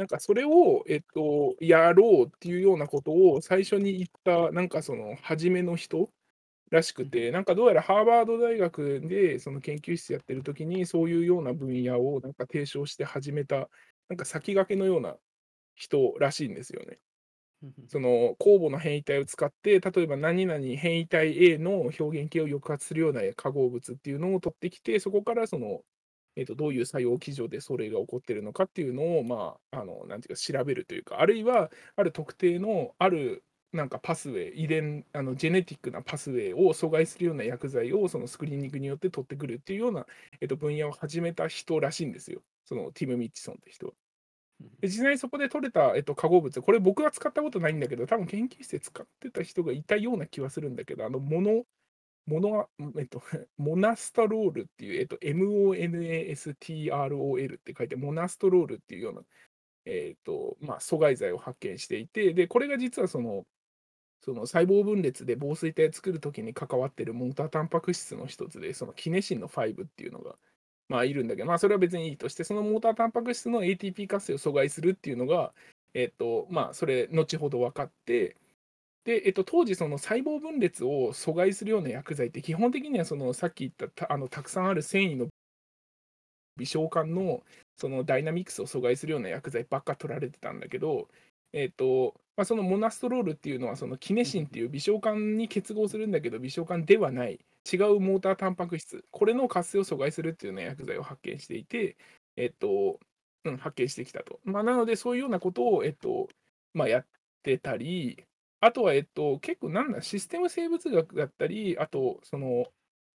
Speaker 2: なんかそれを、えっと、やろうっていうようなことを最初に言った、なんかその初めの人らしくて、なんかどうやらハーバード大学でその研究室やってる時に、そういうような分野をなんか提唱して始めた、なんか先駆けのような人らしいんですよね。その酵母の変異体を使って、例えば何々変異体 A の表現形を抑圧するような化合物っていうのを取ってきて、そこからそのえーと、どういう作用基準でそれが起こっているのかっていうのを、まあ、あのなんていうか調べるというか、あるいはある特定のあるなんかパスウェイ、遺伝、あのジェネティックなパスウェイを阻害するような薬剤をそのスクリーニングによって取ってくるっていうような、えーと、分野を始めた人らしいんですよ、そのティム・ミッチソンって人は。で実際にそこで取れた、えっと、化合物、これ僕は使ったことないんだけど、多分研究室で使ってた人がいたような気はするんだけど、あの、モノモノえっと、モナストロールっていう、えっと、MONASTROL って書いて、モナストロールっていうような、えっと、まあ、阻害剤を発見していて、で、これが実はその、その細胞分裂で防水体を作るときに関わっているモータータンパク質の一つで、そのキネシンの5っていうのが、まあ、いるんだけど、まあ、それは別にいいとして、そのモータータンパク質の ATP 活性を阻害するっていうのが、えっと、まあ、それ、後ほど分かって、で、えっと、当時、その細胞分裂を阻害するような薬剤って、基本的にはそのさっき言ったたあのたくさんある繊維の微小管のそのダイナミクスを阻害するような薬剤ばっか取られてたんだけど、えっとまあ、そのモナストロールっていうのは、そのキネシンっていう微小管に結合するんだけど、微小管ではない、違うモータータンパク質、これの活性を阻害するっていうような薬剤を発見していて、えっと、うん、発見してきたと。まあ、なので、そういうようなことを、えっとまあ、やってたり、あとは、えっと、結構なんだ、システム生物学だったり、あと、その、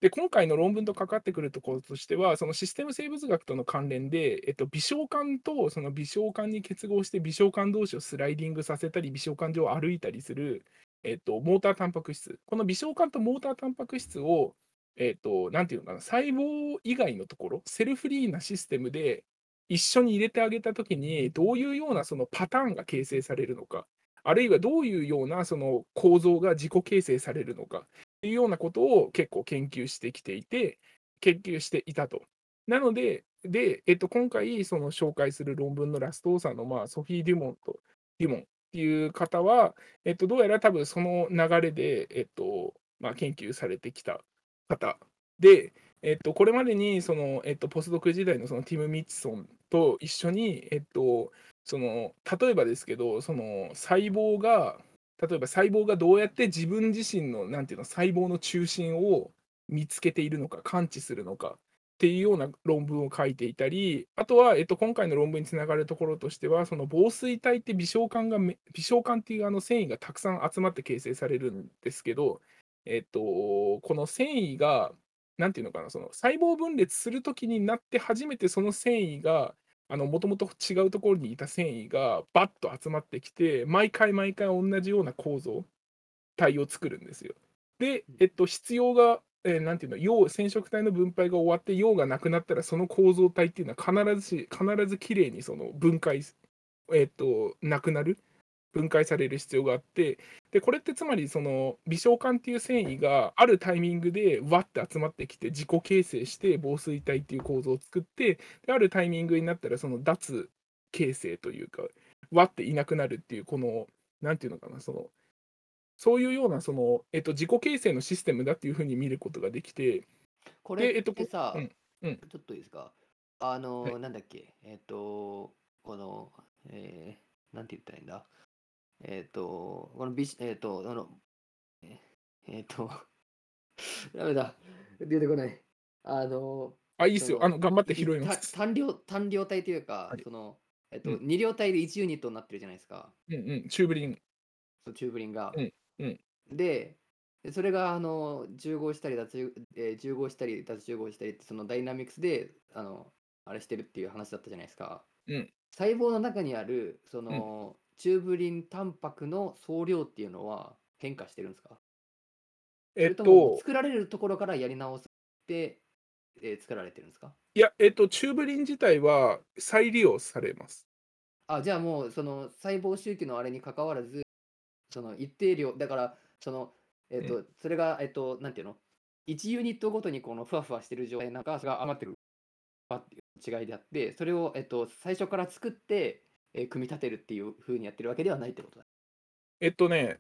Speaker 2: で、今回の論文とかかってくるところとしては、そのシステム生物学との関連で、えっと、微小管とその微小管に結合して微小管同士をスライディングさせたり、微小管上を歩いたりする、えっと、モータータンパク質。この微小管とモータータンパク質を、えっと、なんていうのかな、細胞以外のところ、セルフリーなシステムで一緒に入れてあげたときに、どういうようなそのパターンが形成されるのか。あるいはどういうようなその構造が自己形成されるのかっていうようなことを結構研究してきていて、研究していたと。なので、でえっと、今回その紹介する論文のラストオーサーの、まあ、ソフィー・デュモンとデュモンっていう方は、えっと、どうやら多分その流れで、えっとまあ、研究されてきた方で、えっと、これまでにその、えっと、ポスドク時代のそのティム・ミッチソンと一緒に、えっと、その例えばですけどその細胞が例えば細胞がどうやって自分自身のなんていうの細胞の中心を見つけているのか感知するのかっていうような論文を書いていたりあとは、えっと、今回の論文につながるところとしてはその防水体って微小管が微小管っていうあの繊維がたくさん集まって形成されるんですけど、えっと、この繊維がなんていうのかなその細胞分裂するときになって初めてその繊維があの、もともと違うところにいた繊維がバッと集まってきて、毎回毎回同じような構造体を作るんですよ。で、えっと、必要が、えーなんていうの、陽染色体の分配が終わって陽がなくなったら、その構造体っていうのは必ずし必ずきれいにその分解、えっと、なくなる。分解される必要があって、で、これってつまりその微小管っていう繊維があるタイミングでわって集まってきて自己形成して防水体っていう構造を作って、であるタイミングになったらその脱形成というか、わっていなくなるっていう、この、なんていうのかな、その、そういうようなその、えっと、自己形成のシステムだっていうふうに見ることができて、
Speaker 1: これ
Speaker 2: でえっと
Speaker 1: ってさ、
Speaker 2: うんうん。
Speaker 1: ちょっといいですか？あの、
Speaker 2: はい。
Speaker 1: なんだっけ？えっ、と、この、えー、なんて言ったらいいんだ？えっ、と、このビシ、えっ、と、あの、えっ、と、ダメだ、出てこない。あの、
Speaker 2: あ、いいっすよ。あの、頑張って拾いま
Speaker 1: た
Speaker 2: す。
Speaker 1: 単量、単量体というか、
Speaker 2: はい
Speaker 1: その、えっ、と、
Speaker 2: うん
Speaker 1: 二量体で1ユニットになってるじゃないですか。
Speaker 2: うんうん、チューブリン。
Speaker 1: そのチューブリンが。
Speaker 2: うんうん
Speaker 1: で、でそれがあの重合したり脱、えー重合したり脱重合したりってそのダイナミクスであのあれしてるっていう話だったじゃないですか。
Speaker 2: うん
Speaker 1: 細胞の中にあるその、チューブリンタンパクの総量っていうのは変化してるんですか？そ
Speaker 2: えっ
Speaker 1: れとも
Speaker 2: と、
Speaker 1: 作られるところからやり直して、えー作られてるんですか？
Speaker 2: いや、えっと、チューブリン自体は再利用されます。
Speaker 1: あじゃあもうその細胞周期のあれに関わらずその一定量だからそのえっ、と、それがえっ、となんていうの？1ユニットごとにこのふわふわしてる状態なんかそれが余ってる。わっていう違いであってそれをえっ、と最初から作って、えー組み立てるっていう風にやってるわけではないってことだ。
Speaker 2: えっとね、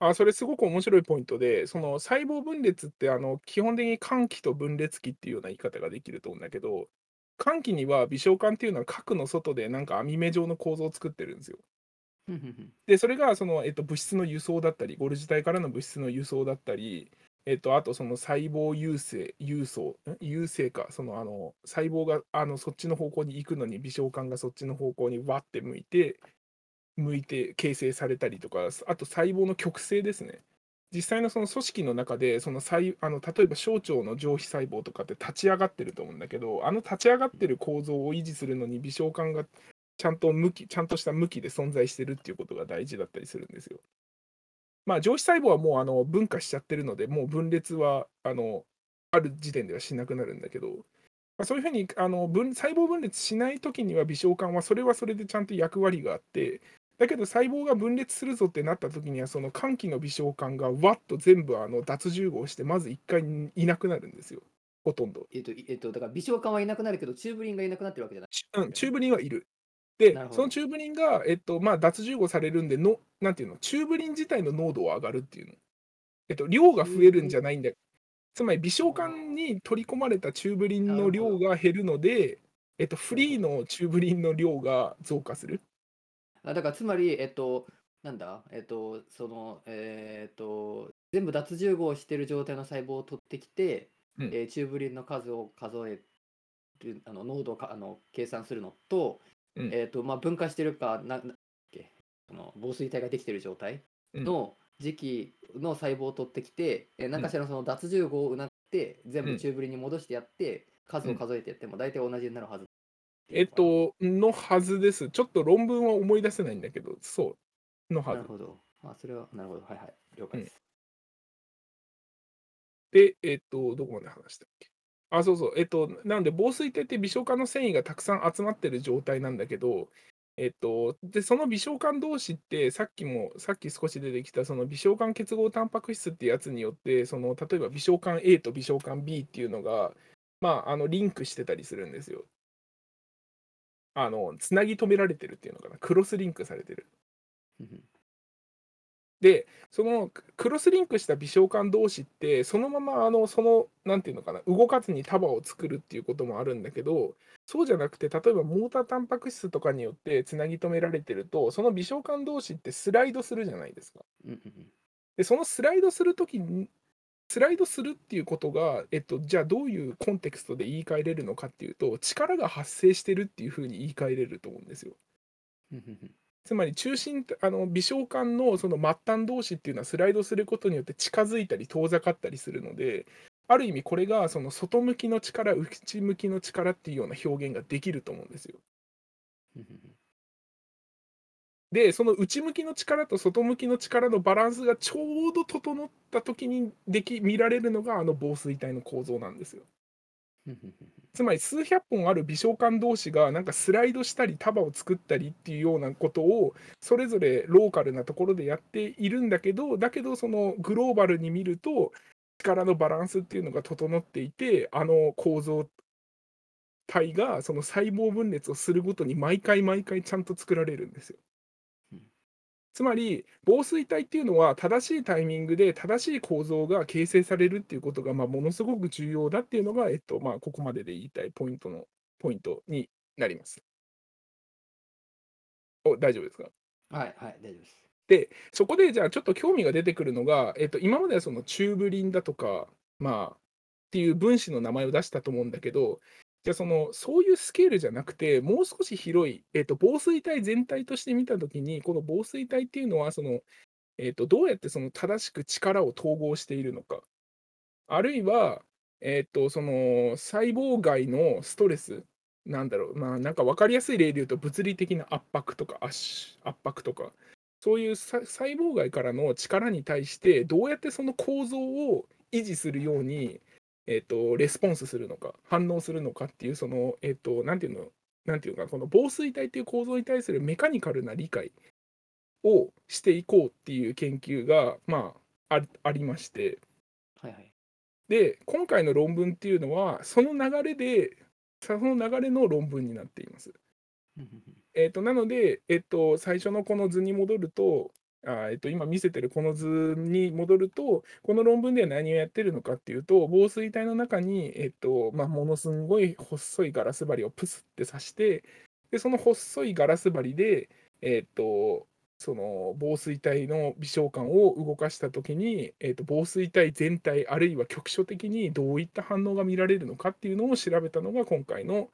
Speaker 2: あ、それすごく面白いポイントで、その細胞分裂ってあの基本的に間期と分裂期っていうような言い方ができると思うんだけど、間期には微小管っていうのは核の外でなんか網目状の構造を作ってるんですよ。で、それがその、えっと、物質の輸送だったり、ゴルジュ体からの物質の輸送だったり、えっと、あとその細胞優勢、優送、優勢か、そのあの細胞があのそっちの方向に行くのに微小管がそっちの方向にわって向いて、向いて形成されたりとか、あと細胞の極性ですね。実際のその組織の中で、その細あの例えば小腸の上皮細胞とかって立ち上がってると思うんだけど、あの立ち上がってる構造を維持するのに微小管がちゃんと向き、ちゃんとした向きで存在してるっていうことが大事だったりするんですよ。まあ、上皮細胞はもうあの分化しちゃってるので、もう分裂はあのある時点ではしなくなるんだけど、まあ、そういうふうにあの分細胞分裂しないときには微小管はそれはそれでちゃんと役割があって、だけど細胞が分裂するぞってなったときには、その間期の微小管がわっと全部あの脱重合して、まず一回いなくなるんですよ、ほとんど。
Speaker 1: えっ、と、えっ、と、だから微小管はいなくなるけど、チューブリンがいなくなってるわけじゃない。
Speaker 2: うん、チューブリンはいる。でそのチューブリンが、えっとまあ、脱重合されるんでの、なんていうの、チューブリン自体の濃度は上がるっていうの。えっと、量が増えるんじゃないんだ。つまり、微小管に取り込まれたチューブリンの量が減るので、えっと、フリーのチューブリンの量が増加する。
Speaker 1: あだからつまり、えっと、なんだ、えっと、その、えっと、全部脱重合してる状態の細胞を取ってきて、
Speaker 2: うん
Speaker 1: えーチューブリンの数を数える、あの濃度をかあの計算するのと、
Speaker 2: うん
Speaker 1: えっと、まあ、分化してるか、ななんだっけ？その防水体ができてる状態
Speaker 2: うん
Speaker 1: の時期の細胞を取ってきて、えー何かしらのその脱重合をうなって、全
Speaker 2: うん
Speaker 1: 部チューブリンに戻してやって、数を数えてやっても大体同じになるはず。
Speaker 2: えっと、のはずです。ちょっと論文は思い出せないんだけど、そう。のはず。
Speaker 1: なるほど。あ、それは、なるほど。はいはい。了解です。
Speaker 2: で、えっと、どこまで話したっけ？あ、そうそう。えっと、なので、防水体って微小管の繊維がたくさん集まってる状態なんだけど、えっと、で、その微小管同士って、さっきも、さっき少し出てきた、その微小管結合タンパク質っていうやつによって、その、例えば微小管 A と微小管 B っていうのが、まあ、あの、リンクしてたりするんですよ。あの、つなぎ止められてるっていうのかな。クロスリンクされてる。で、そのククロスリンクした微小管同士って、そのままあのその、なんていうのかな、動かずに束を作るっていうこともあるんだけど、そうじゃなくて、例えばモータータンパク質とかによってつなぎ止められてると、その微小管同士ってスライドするじゃないですか。で、そのスライドするときに、スライドするっていうことが、えっと、じゃあどういうコンテクストで言い換えれるのかっていうと、力が発生してるっていうふうに言い換えれると思うんですよ。つまり中心あの微小管のその末端同士っていうのはスライドすることによって近づいたり遠ざかったりするのである意味これがその外向きの力内向きの力っていうような表現ができると思うんですよ。で、その内向きの力と外向きの力のバランスがちょうど整った時にでき見られるのがあの防水体の構造なんですよ。つまり数百本ある微小管同士がなんかスライドしたり束を作ったりっていうようなことをそれぞれローカルなところでやっているんだけどだけどそのグローバルに見ると力のバランスっていうのが整っていてあの構造体がその細胞分裂をするごとに毎回毎回ちゃんと作られるんですよ。つまり防水体っていうのは正しいタイミングで正しい構造が形成されるっていうことがまあものすごく重要だっていうのが、えっとまあ、ここまでで言いたいポイントのポイントになります。お大丈夫ですか？
Speaker 1: はいはい、大丈夫です。
Speaker 2: そこでじゃあちょっと興味が出てくるのが、えっと、今まではそのチューブリンだとか、まあ、っていう分子の名前を出したと思うんだけど、じゃあそのそういうスケールじゃなくて、もう少し広い、えっと、防水体全体として見たときに、この防水体っていうのはその、えっと、どうやってその正しく力を統合しているのか、あるいは、えっと、その細胞外のストレス、なんだろう、まあなんか分かりやすい例で言うと、物理的な圧迫とか圧迫とか、そういう細胞外からの力に対して、どうやってその構造を維持するように、えっと、レスポンスするのか、反応するのかっていう、その、えっと、なんていうの、なんていうのか、この防水体っていう構造に対するメカニカルな理解をしていこうっていう研究が、まあ、あありまして、
Speaker 1: はいはい。
Speaker 2: で、今回の論文っていうのは、その流れで、その流れの論文になっています。えっと、なので、えっと、最初のこの図に戻ると、あえっと、今見せてるこの図に戻ると、この論文では何をやってるのかっていうと、防水体の中に、えっとまあ、ものすごい細いガラス針をプスって刺して、でその細いガラス針で、えっと、その防水体の微小管を動かしたときに、えっと、防水体全体、あるいは局所的にどういった反応が見られるのかっていうのを調べたのが今回の、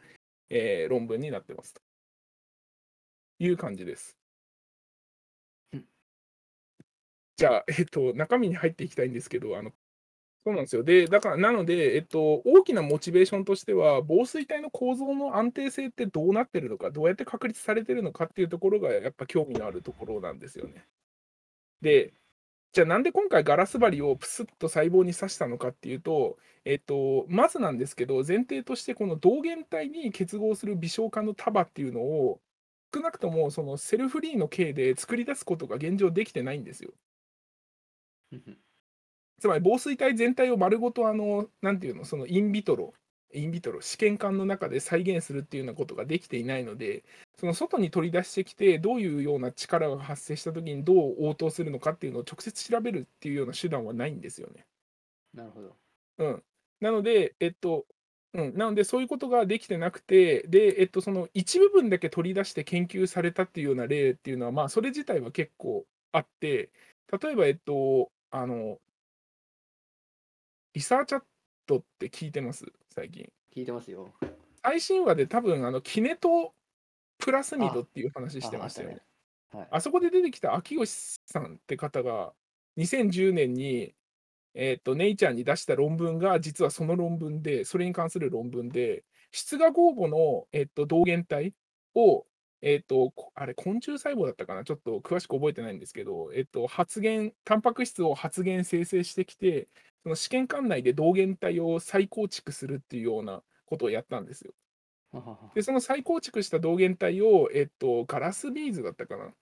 Speaker 2: えー論文になってます。という感じです。じゃあ、えっと、中身に入っていきたいんですけど、あのそうなんですよ。で、だから、なので、えっと、大きなモチベーションとしては、防水体の構造の安定性ってどうなってるのか、どうやって確立されてるのかっていうところが、やっぱ興味のあるところなんですよね。で、じゃあなんで今回ガラス針をプスッと細胞に刺したのかっていうと、えっと、まずなんですけど、前提としてこの同源体に結合する微小管の束っていうのを、少なくともそのセルフリーの径で作り出すことが現状できてないんですよ。つまり防水体全体を丸ごとあの、なんていうの、そのインビトロ、インビトロ、試験管の中で再現するっていうようなことができていないので、その外に取り出してきて、どういうような力が発生したときにどう応答するのかっていうのを直接調べるっていうような手段はないんですよね。
Speaker 1: なるほど。
Speaker 2: うん。なので、えっと、うん、なので、そういうことができてなくて、で、えっと、その一部分だけ取り出して研究されたっていうような例っていうのは、まあ、それ自体は結構あって、例えば、えっと、あの、 Researchat って聞いてます？最近。
Speaker 1: 聞いてますよ。
Speaker 2: 最新話で多分、あの、キネトプラスミドっていう話してましたよね。
Speaker 1: はい。
Speaker 2: あそこで出てきた秋吉さんって方が、2010年に、えっと、ネイチャーに出した論文が、実はその論文で、それに関する論文で、出芽酵母の、えっと、同源体を、えっと、こあれ、昆虫細胞だったかな、ちょっと詳しく覚えてないんですけど、えっと、発現、タンパク質を発現生成してきて、その試験管内で動原体を再構築するっていうようなことをやったんですよ。
Speaker 1: ははは
Speaker 2: で、その再構築した動原体を、えっと、ガラスビーズだったかな？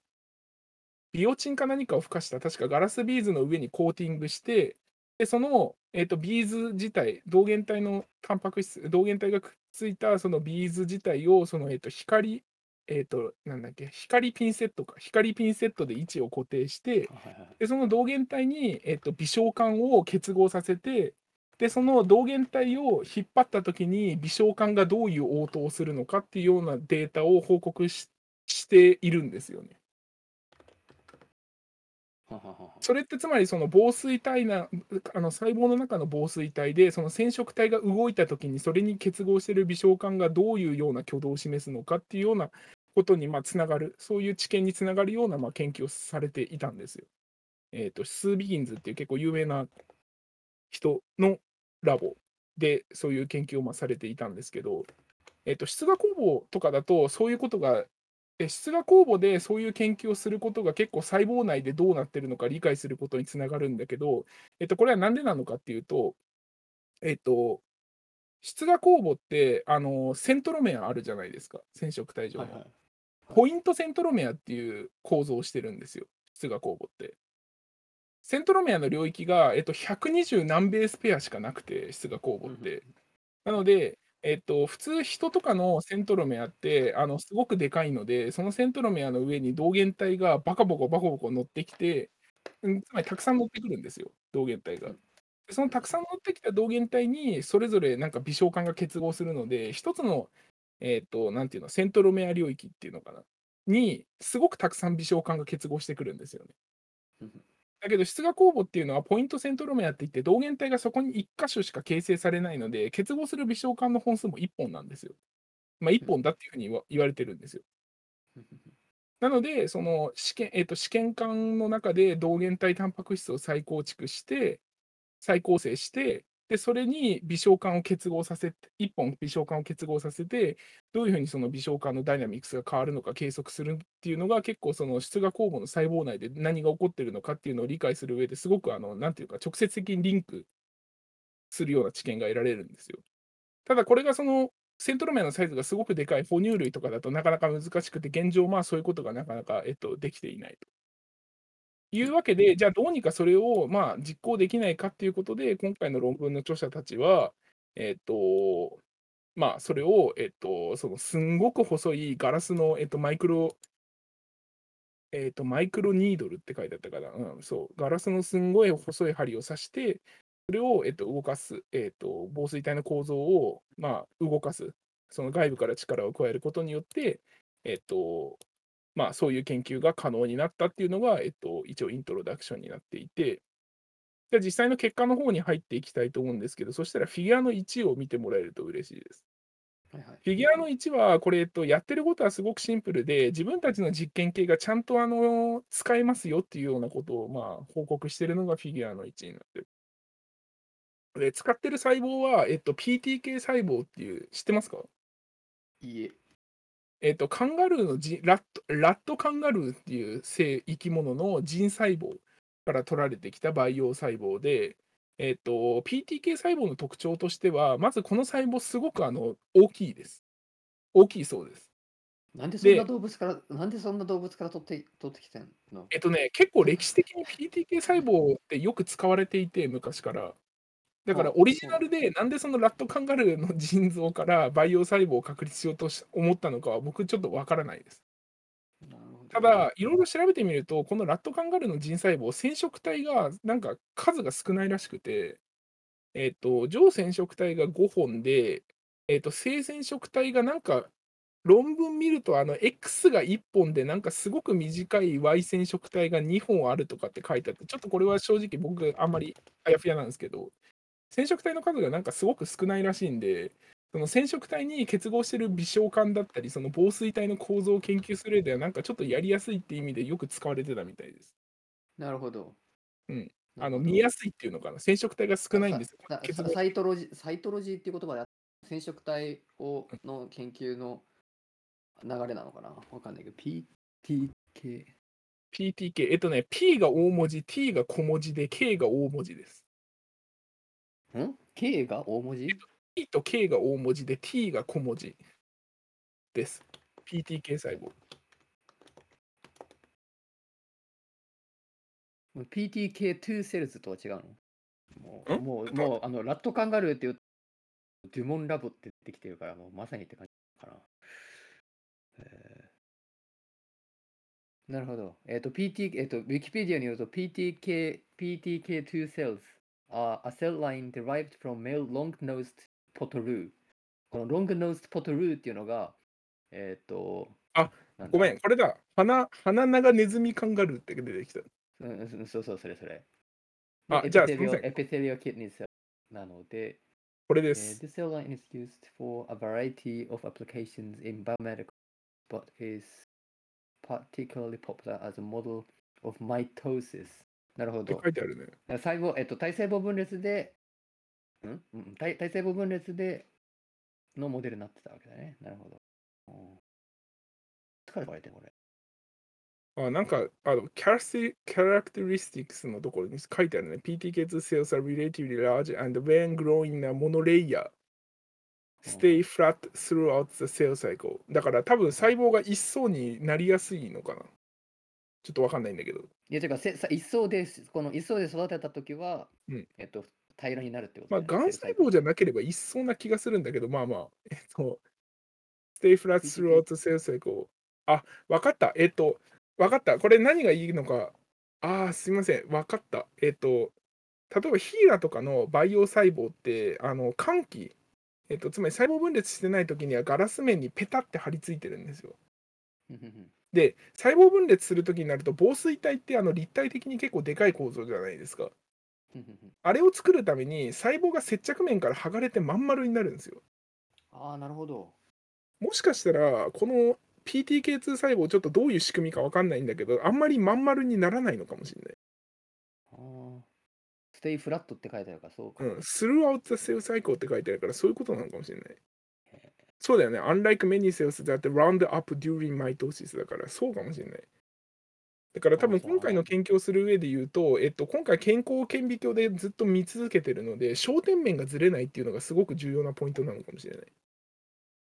Speaker 2: ビオチンか何かを付加した、確かガラスビーズの上にコーティングして、で、その、えっと、ビーズ自体、動原体のタンパク質、動原体がくっついたそのビーズ自体を、その、えっと、光、えっと、なんだっけ、光ピンセットか、光ピンセットで位置を固定して、
Speaker 1: はいはいはい。
Speaker 2: で、その動原体に、えっと、微小管を結合させて、で、その同源体を引っ張ったときに、微小管がどういう応答をするのかっていうようなデータを報告ししているんですよね。それってつまりその防水体なあの細胞の中の防水体でその染色体が動いたときにそれに結合している微小管がどういうような挙動を示すのかっていうようなことにまあつながるそういう知見につながるようなまあ研究をされていたんですよ。えっ、とスー・ビギンズっていう結構有名な人のラボでそういう研究をまあされていたんですけど、えっと出芽工房とかだとそういうことがえ質が酵母でそういう研究をすることが結構細胞内でどうなってるのか理解することにつながるんだけど、えっと、これは何でなのかっていうと、えっと、質が酵母ってあのセントロメアあるじゃないですか染色体上の、
Speaker 1: はいはい。
Speaker 2: ポイントセントロメアっていう構造をしてるんですよ。質が酵母って。セントロメアの領域が、えっと、120何ベースペアしかなくて質が酵母って、なので、えっと、普通人とかのセントロメアってあのすごくでかいのでそのセントロメアの上に道元体がバカボコバカボコ乗ってきてうんつまりたくさん乗ってくるんですよ道元体が。でそのたくさん乗ってきた道元体にそれぞれなんか微小管が結合するので一つの、えっとなんていうのセントロメア領域っていうのかな？にすごくたくさん微小管が結合してくるんですよね。
Speaker 1: うん
Speaker 2: だけど質が酵母っていうのはポイントセントロメアって言って道元体がそこに1箇所しか形成されないので結合する微小管の本数も1本なんですよ。まあ、1本だっていうふうに言われてるんですよ。なのでその試験,、えっと試験管の中で道元体タンパク質を再構築して再構成してでそれに微小管を結合させて1本微小管を結合させてどういうふうにその微小管のダイナミクスが変わるのか計測するっていうのが結構その質が酵母の細胞内で何が起こってるのかっていうのを理解する上ですごくあのなんていうか直接的にリンクするような知見が得られるんですよ。ただこれがそのセントロメアのサイズがすごくでかい哺乳類とかだとなかなか難しくて現状まあそういうことがなかなか、えっと、できていないと。いうわけで、じゃあどうにかそれをまあ実行できないかっていうことで、今回の論文の著者たちは、えっと、まあそれを、えっと、そのすんごく細いガラスの、えっと、マイクロ、えっと、マイクロニードルって書いてあったかな。うん、そう。ガラスのすんごい細い針を刺して、それを、えっと、動かす、えっと、防水体の構造を、まあ、動かす。その外部から力を加えることによって、えっと、まあ、そういう研究が可能になったっていうのが、えっと、一応イントロダクションになっていて、じゃあ実際の結果の方に入っていきたいと思うんですけど、そしたらフィギュアの1を見てもらえると嬉しいです。
Speaker 1: はいはい。
Speaker 2: フィギュアの1は、これ、えっと、やってることはすごくシンプルで、自分たちの実験系がちゃんとあの使えますよっていうようなことを、まあ、報告してるのがフィギュアの1になってる。で使ってる細胞は、えっと、PTK 細胞っていう、知ってますか？
Speaker 1: いいえ。
Speaker 2: えっと、カンガルーのじラット、ラットカンガルーっていう生生き物の腎細胞から取られてきた培養細胞で、えっと、PTK 細胞の特徴としては、まずこの細胞、すごくあの大きいです。大きいそうです。
Speaker 1: なんでそんな
Speaker 2: で
Speaker 1: 動物から、なんでそんな動物から取って取ってきてんの？
Speaker 2: えっとね、結構歴史的に PTK 細胞ってよく使われていて、昔から。だから
Speaker 1: あ
Speaker 2: オリジナルで、なんでそのラットカンガルーの腎臓から培養細胞を確立しようとし思ったのかは、僕ちょっとわからないです。ただ、いろいろ調べてみると、このラットカンガルーの腎細胞、染色体がなんか数が少ないらしくて、えっと、上染色体が5本で、えっと、性染色体がなんか、論文見ると、あの、X が1本で、なんかすごく短い Y 染色体が2本あるとかって書いてあって、ちょっとこれは正直僕、あんまりあやふやなんですけど、染色体の数がなんかすごく少ないらしいんで、その染色体に結合してる微小管だったり、その防水体の構造を研究する上では、なんかちょっとやりやすいっていう意味でよく使われてたみたいです。
Speaker 1: なるほど。
Speaker 2: うんあの見やすいっていうのかな、染色体が少ないんですよ。
Speaker 1: さ
Speaker 2: 結
Speaker 1: サイトロジサイトロジーっていう言葉で染色体をの研究の流れなのかなわかんないけど、PTK。
Speaker 2: PTK、えっとね、P が大文字、T が小文字で、K が大文字です。
Speaker 1: ん ?K が大文字
Speaker 2: ？P と K が大文字で、T が小文字です。PTK 細胞。
Speaker 1: ?PTK2 セルズとは違うの？もう、
Speaker 2: ん？
Speaker 1: もう、もうあのラットカンガルーっていう、デュモンラボって出てきてるから、もうまさにって感じかな。えーなるほど。えっ、と、PT、えっ、と、Wikipedia によると PTK、PTK2 cells are a cell line derived from male long-nosed potoroo. この long-nosed potoroo っていうのが、えっ、と、
Speaker 2: あ
Speaker 1: なんだ
Speaker 2: ごめん、これだ。鼻、鼻長ネズミカンガルーって出てきた。
Speaker 1: うんうん、そうそう、それそれ。
Speaker 2: あ
Speaker 1: で
Speaker 2: じゃあすいません
Speaker 1: エピセリオキッニーセルなので、えー
Speaker 2: これです。
Speaker 1: This cell line is used for a variety of applications in biomedical, but is particularly popular as a model of mitosis. なるほど
Speaker 2: 書。いてあるね。
Speaker 1: 細胞、えっと、体細胞分裂で、ん？うん体体細胞分裂でのモデルになってたわけだね。なるほど。うんから書かれてこれ。
Speaker 2: あなんか、あの、characteristics のところに書いてあるね。PTK2 cells are relatively large and when growing a monolayer stay flat throughout the cell cycle. だから多分細胞が一層になりやすいのかな。ちょっとわかんないんだけど。
Speaker 1: いや、てか、せさ一層で、この一層で育てたときは、
Speaker 2: うん
Speaker 1: えっと、平らになるってこと
Speaker 2: まあ、がん細胞じゃなければ一層な気がするんだけど、まあまあ、えっと、stay flat throughout the cell cycle。あ、わかった。えっと、わかった。これ何がいいのか。ああ、すいません。わかった。えっと、例えばヒーラとかの培養細胞って、あの、寒気、えっと、つまり細胞分裂してない時にはガラス面にペタって貼り付いてるんですよ。で、細胞分裂する時になると、防水体ってあの立体的に結構でかい構造じゃないですか。あれを作るために細胞が接着面から剥がれてまん丸になるんですよ。
Speaker 1: ああ、なるほど。
Speaker 2: もしかしたら、この PTK2 細胞、ちょっとどういう仕組みかわかんないんだけど、あんまりまん丸にならないのかもしれない。
Speaker 1: ああ。ステイフラットって書いてあるから、そうか。
Speaker 2: うん、throughout the cell cycle って書いてあるから、そういうことなのかもしれない。そうだよね。unlike many cells that round up during mitosis だから、そうかもしれない。だから多分今回の研究をする上で言うと、えっと、今回健康顕微鏡でずっと見続けてるので、焦点面がずれないっていうのがすごく重要なポイントなのかもしれない。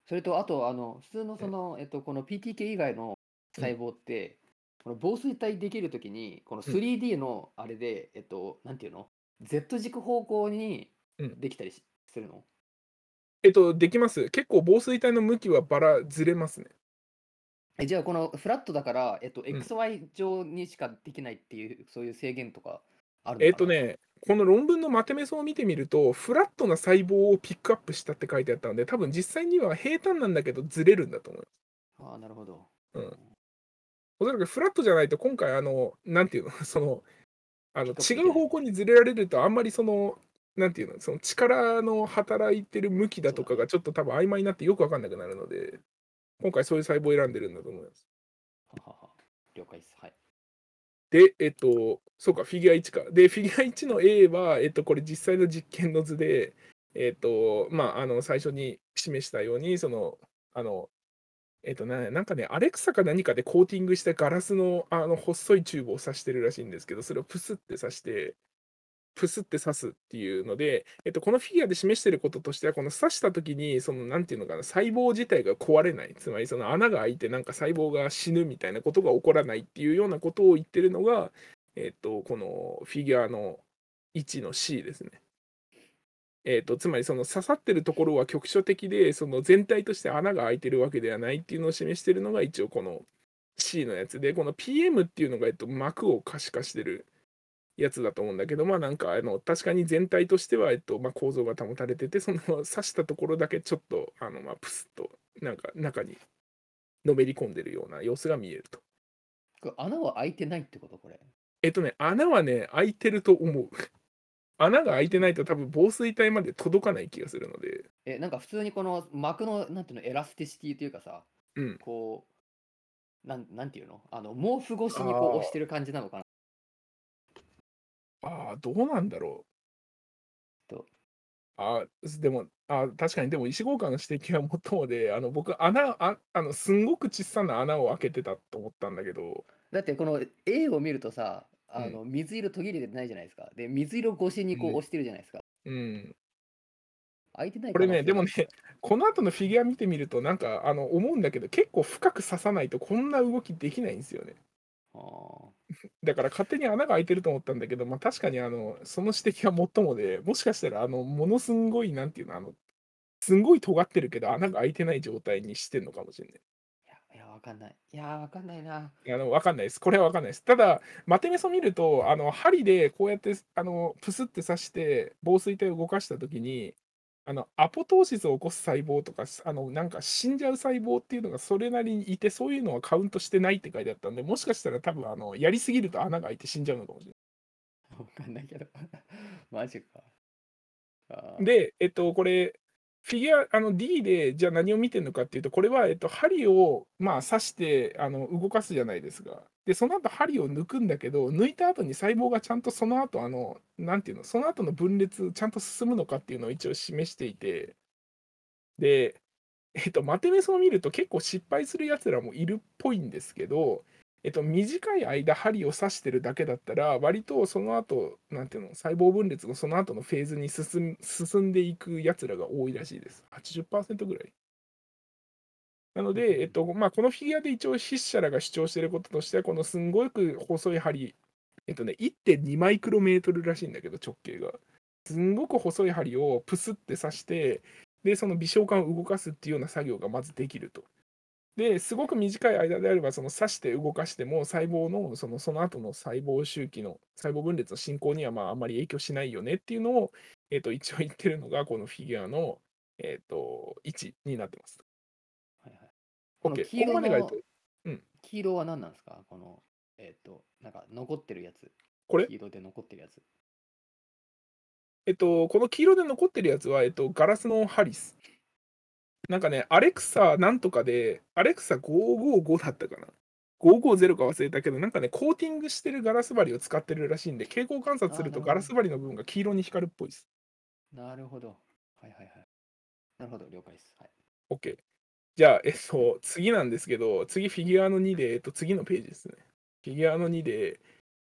Speaker 1: それと、あと、あの、普通のその、えっと、この PTK 以外の細胞って、この防水体できるときに、この 3D のあれで、えっと、なんていうの ?Z 軸方向に
Speaker 2: うん
Speaker 1: できたりしするの？
Speaker 2: えっと、できます。結構防水体の向きはバラずれますね。
Speaker 1: えじゃあ、このフラットだから、えっと、
Speaker 2: ん
Speaker 1: XY 上にしかできないっていう、そういう制限とかあるの
Speaker 2: えっと、ね、この論文のまとめ層を見てみると、フラットな細胞をピックアップしたって書いてあったので、多分実際には平坦なんだけどずれるんだと思う。
Speaker 1: ああ、なるほど。
Speaker 2: うんおそらくフラットじゃないと、今回、あの、なんていうの、その、あの違う方向にずれられると、あんまりその、なんていうの、その力の働いてる向きだとかがちょっと多分曖昧になってよくわかんなくなるので、今回そういう細胞を選んでるんだと思います。
Speaker 1: ははは了解です。はい。
Speaker 2: で、えっと、そうか、フィギュア1か。で、フィギュア1の A は、えっと、これ実際の実験の図で、えっと、まあ、あの、最初に示したように、その、あの、えっとな、なんかね、アレクサか何かでコーティングしたガラスの、あの、細いチューブを刺してるらしいんですけど、それをプスって刺して、プスって刺すっていうので、えっと、このフィギュアで示していることとしては、この刺した時に、その、なんていうのかな、細胞自体が壊れない、つまりその穴が開いて、なんか細胞が死ぬみたいなことが起こらないっていうようなことを言ってるのが、えっと、このフィギュアの1の C ですね。えっと、つまりその刺さってるところは局所的で、その全体として穴が開いてるわけではないっていうのを示してるのが一応この C のやつで、この PM っていうのが、えっと、膜を可視化してるやつだと思うんだけど、まあなんかあの確かに全体としては、えっとまあ、構造が保たれてて、その刺したところだけちょっとあの、まあ、プスッとなんか中にのめり込んでるような様子が見えると。
Speaker 1: 穴は開いてないってこと？これ。
Speaker 2: えっとね、穴はね、開いてると思う。穴が開いてないと多分防水体まで届かない気がするので、
Speaker 1: え、なんか普通にこの膜の、なんていうの、エラスティシティというかさ、
Speaker 2: うん。
Speaker 1: こう、なんなんていうの？あの、毛布越しにこう押してる感じなのかな？
Speaker 2: ああ、どうなんだろう
Speaker 1: と。
Speaker 2: あーでもあー、確かに、でも石郷館の指摘はもっともで、あの僕穴あ、あのすんごく小さな穴を開けてたと思ったんだけど、
Speaker 1: だってこの A を見るとさ、あ
Speaker 2: うん
Speaker 1: の水色途切れてないじゃないですか。で、水色越しにこう
Speaker 2: うん
Speaker 1: 押してるじゃないですか。
Speaker 2: うん、
Speaker 1: 開いてない
Speaker 2: これね、でもね、この後のフィギュア見てみると、なんかあの思うんだけど、結構深く刺さないとこんな動きできないんですよね。
Speaker 1: あー
Speaker 2: だから勝手に穴が開いてると思ったんだけど、まあ、確かにあのその指摘はもっともで、もしかしたらあのものすんごい、なんていうの、あのすんごい尖ってるけど、穴が開いてない状態にしてんのかもしれない。
Speaker 1: いや、わかんない。いや、わかんないな。
Speaker 2: あの、わかんないです。これはわかんないです。ただ、マテメソ見ると、あの、針でこうやって、あの、プスって刺して、防水体を動かしたときに、あの、アポトーシスを起こす細胞とか、あの、なんか死んじゃう細胞っていうのがそれなりにいて、そういうのはカウントしてないって書いてあったんで、もしかしたら多分、あの、やりすぎると穴が開いて死んじゃうのかもしれ
Speaker 1: わかんないけど。マジか。
Speaker 2: で、えっと、これ、フィギュア、あの D で、じゃあ何を見てるのかっていうと、これは、えっと、針を、まあ、刺して、あの、動かすじゃないですか。で、その後、針を抜くんだけど、抜いた後に細胞がちゃんとその後、あの、なんていうの、その後の分裂、ちゃんと進むのかっていうのを一応示していて、で、えっと、マテメソを見ると結構失敗するやつらもいるっぽいんですけど、えっと、短い間針を刺してるだけだったら割とその後なんていうの細胞分裂のその後のフェーズに進進んでいくやつらが多いらしいです。80%ぐらい。なので、えっとまあ、このフィギュアで一応筆者らが主張していることとしてはこのすんごく細い針えっとね1.2マイクロメートルらしいんだけど直径がすんごく細い針をプスって刺してでその微小管を動かすっていうような作業がまずできるとですごく短い間であればその刺して動かしても細胞のそのその後の細胞周期の細胞分裂の進行にはまああまり影響しないよねっていうのを、えー、と一応言ってるのがこのフィギュアの、えー、と位置になってます。
Speaker 1: この
Speaker 2: OK
Speaker 1: 黄色の
Speaker 2: ここまでが、えっとうん
Speaker 1: 黄色は何なんですか？この、えっ、と、なんか残ってるやつ。
Speaker 2: これ？
Speaker 1: 黄色で残ってるやつ。
Speaker 2: えっと、この黄色で残ってるやつは、えっと、ガラスのハリス。なんかね、アレクサなんとかで、アレクサ555だったかな。550か忘れたけど、なんかね、コーティングしてるガラス針を使ってるらしいんで、蛍光観察すると
Speaker 1: あーなるほど
Speaker 2: ガラス針の部分が黄色に光るっぽいです。
Speaker 1: なるほど。はいはいはい。なるほど、了解です。はい。
Speaker 2: OK。じゃあ、えっと、次なんですけど、次フィギュアの2で、えっと、次のページですね。フィギュアの2で、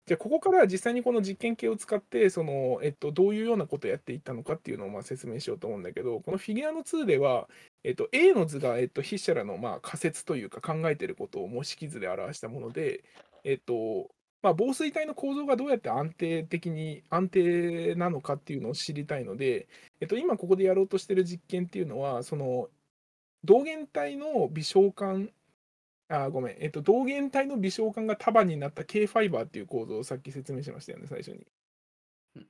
Speaker 2: じゃあ、ここから実際にこの実験系を使って、その、えっと、どういうようなことをやっていったのかっていうのをまあ説明しようと思うんだけど、このフィギュアの2では、えっと、A の図が、えっと、筆者らのまあ仮説というか考えていることを模式図で表したもので、えっと、まあ、防水体の構造がどうやって安定的に安定なのかっていうのを知りたいので、えっと、今ここでやろうとしている実験っていうのは、その同源体の微小管、あ、ごめん、えっと、同源体の微小管が束になった K ファイバーっていう構造をさっき説明しましたよね、最初に
Speaker 1: うん。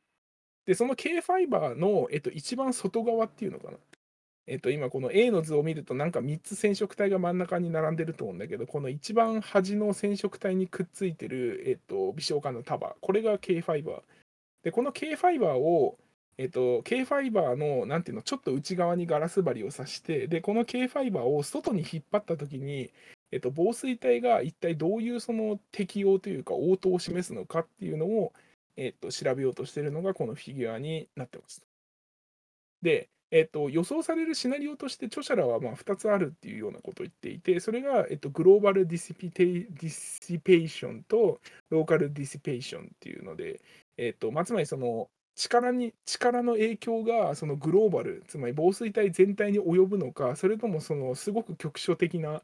Speaker 2: で、その K ファイバーの、えっと、一番外側っていうのかな。えっと、今この A の図を見るとなんか3つ染色体が真ん中に並んでると思うんだけどこの一番端の染色体にくっついてる、えっと、微小管の束これが K ファイバーでこの K ファイバーをえっと、K ファイバーのなんていうのちょっと内側にガラス針を刺してでこの K ファイバーを外に引っ張った時に、えっと、防水体が一体どういうその適応というか応答を示すのかっていうのを、えっと、調べようとしているのがこのフィギュアになってます。で、えっと、予想されるシナリオとして著者らはまあ2つあるっていうようなことを言っていてそれが、えっと、グローバルディシピテディシペーションとローカルディシペーションっていうので、えっとまあ、つまりその力に力の影響がそのグローバルつまり防水体全体に及ぶのかそれともそのすごく局所的な、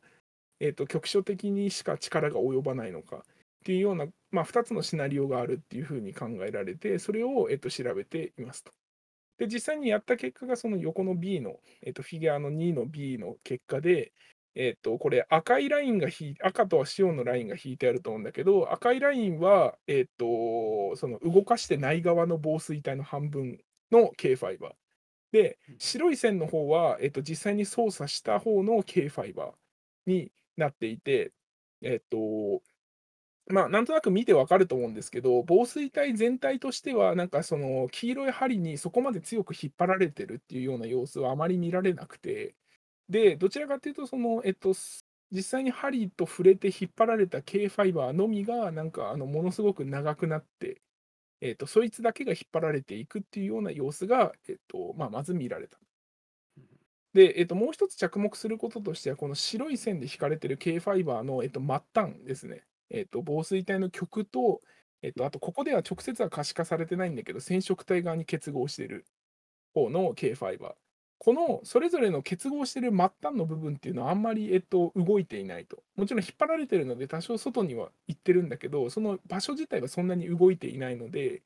Speaker 2: えっと局所的にしか力が及ばないのかっていうような、まあ、2つのシナリオがあるっていうふうに考えられてそれを、えっと調べていますと。で実際にやった結果がその横の B の、えっとフィギュアの2の B の結果で、えっとこれ赤いラインが引い赤とは塩のラインが引いてあると思うんだけど赤いラインは、えっとその動かしてない側の防水体の半分の K ファイバー。で白い線の方は、えっと実際に操作した方の K ファイバーになっていてえっとまあ、なんとなく見てわかると思うんですけど、防水体全体としては、なんかその黄色い針にそこまで強く引っ張られてるっていうような様子はあまり見られなくて、で、どちらかというと、その、えっと、実際に針と触れて引っ張られた K ファイバーのみが、なんかあのものすごく長くなって、えっと、そいつだけが引っ張られていくっていうような様子が、えっと、まあ、まず見られた。で、えっと、もう一つ着目することとしては、この白い線で引かれてる K ファイバーの、えっと、末端ですね。えっと、防水体の極と、えっと、あとここでは直接は可視化されてないんだけど、染色体側に結合している方の K ファイバー。このそれぞれの結合してる末端の部分っていうのはあんまり、えっと、動いていないと。もちろん引っ張られてるので多少外には行ってるんだけど、その場所自体はそんなに動いていないので、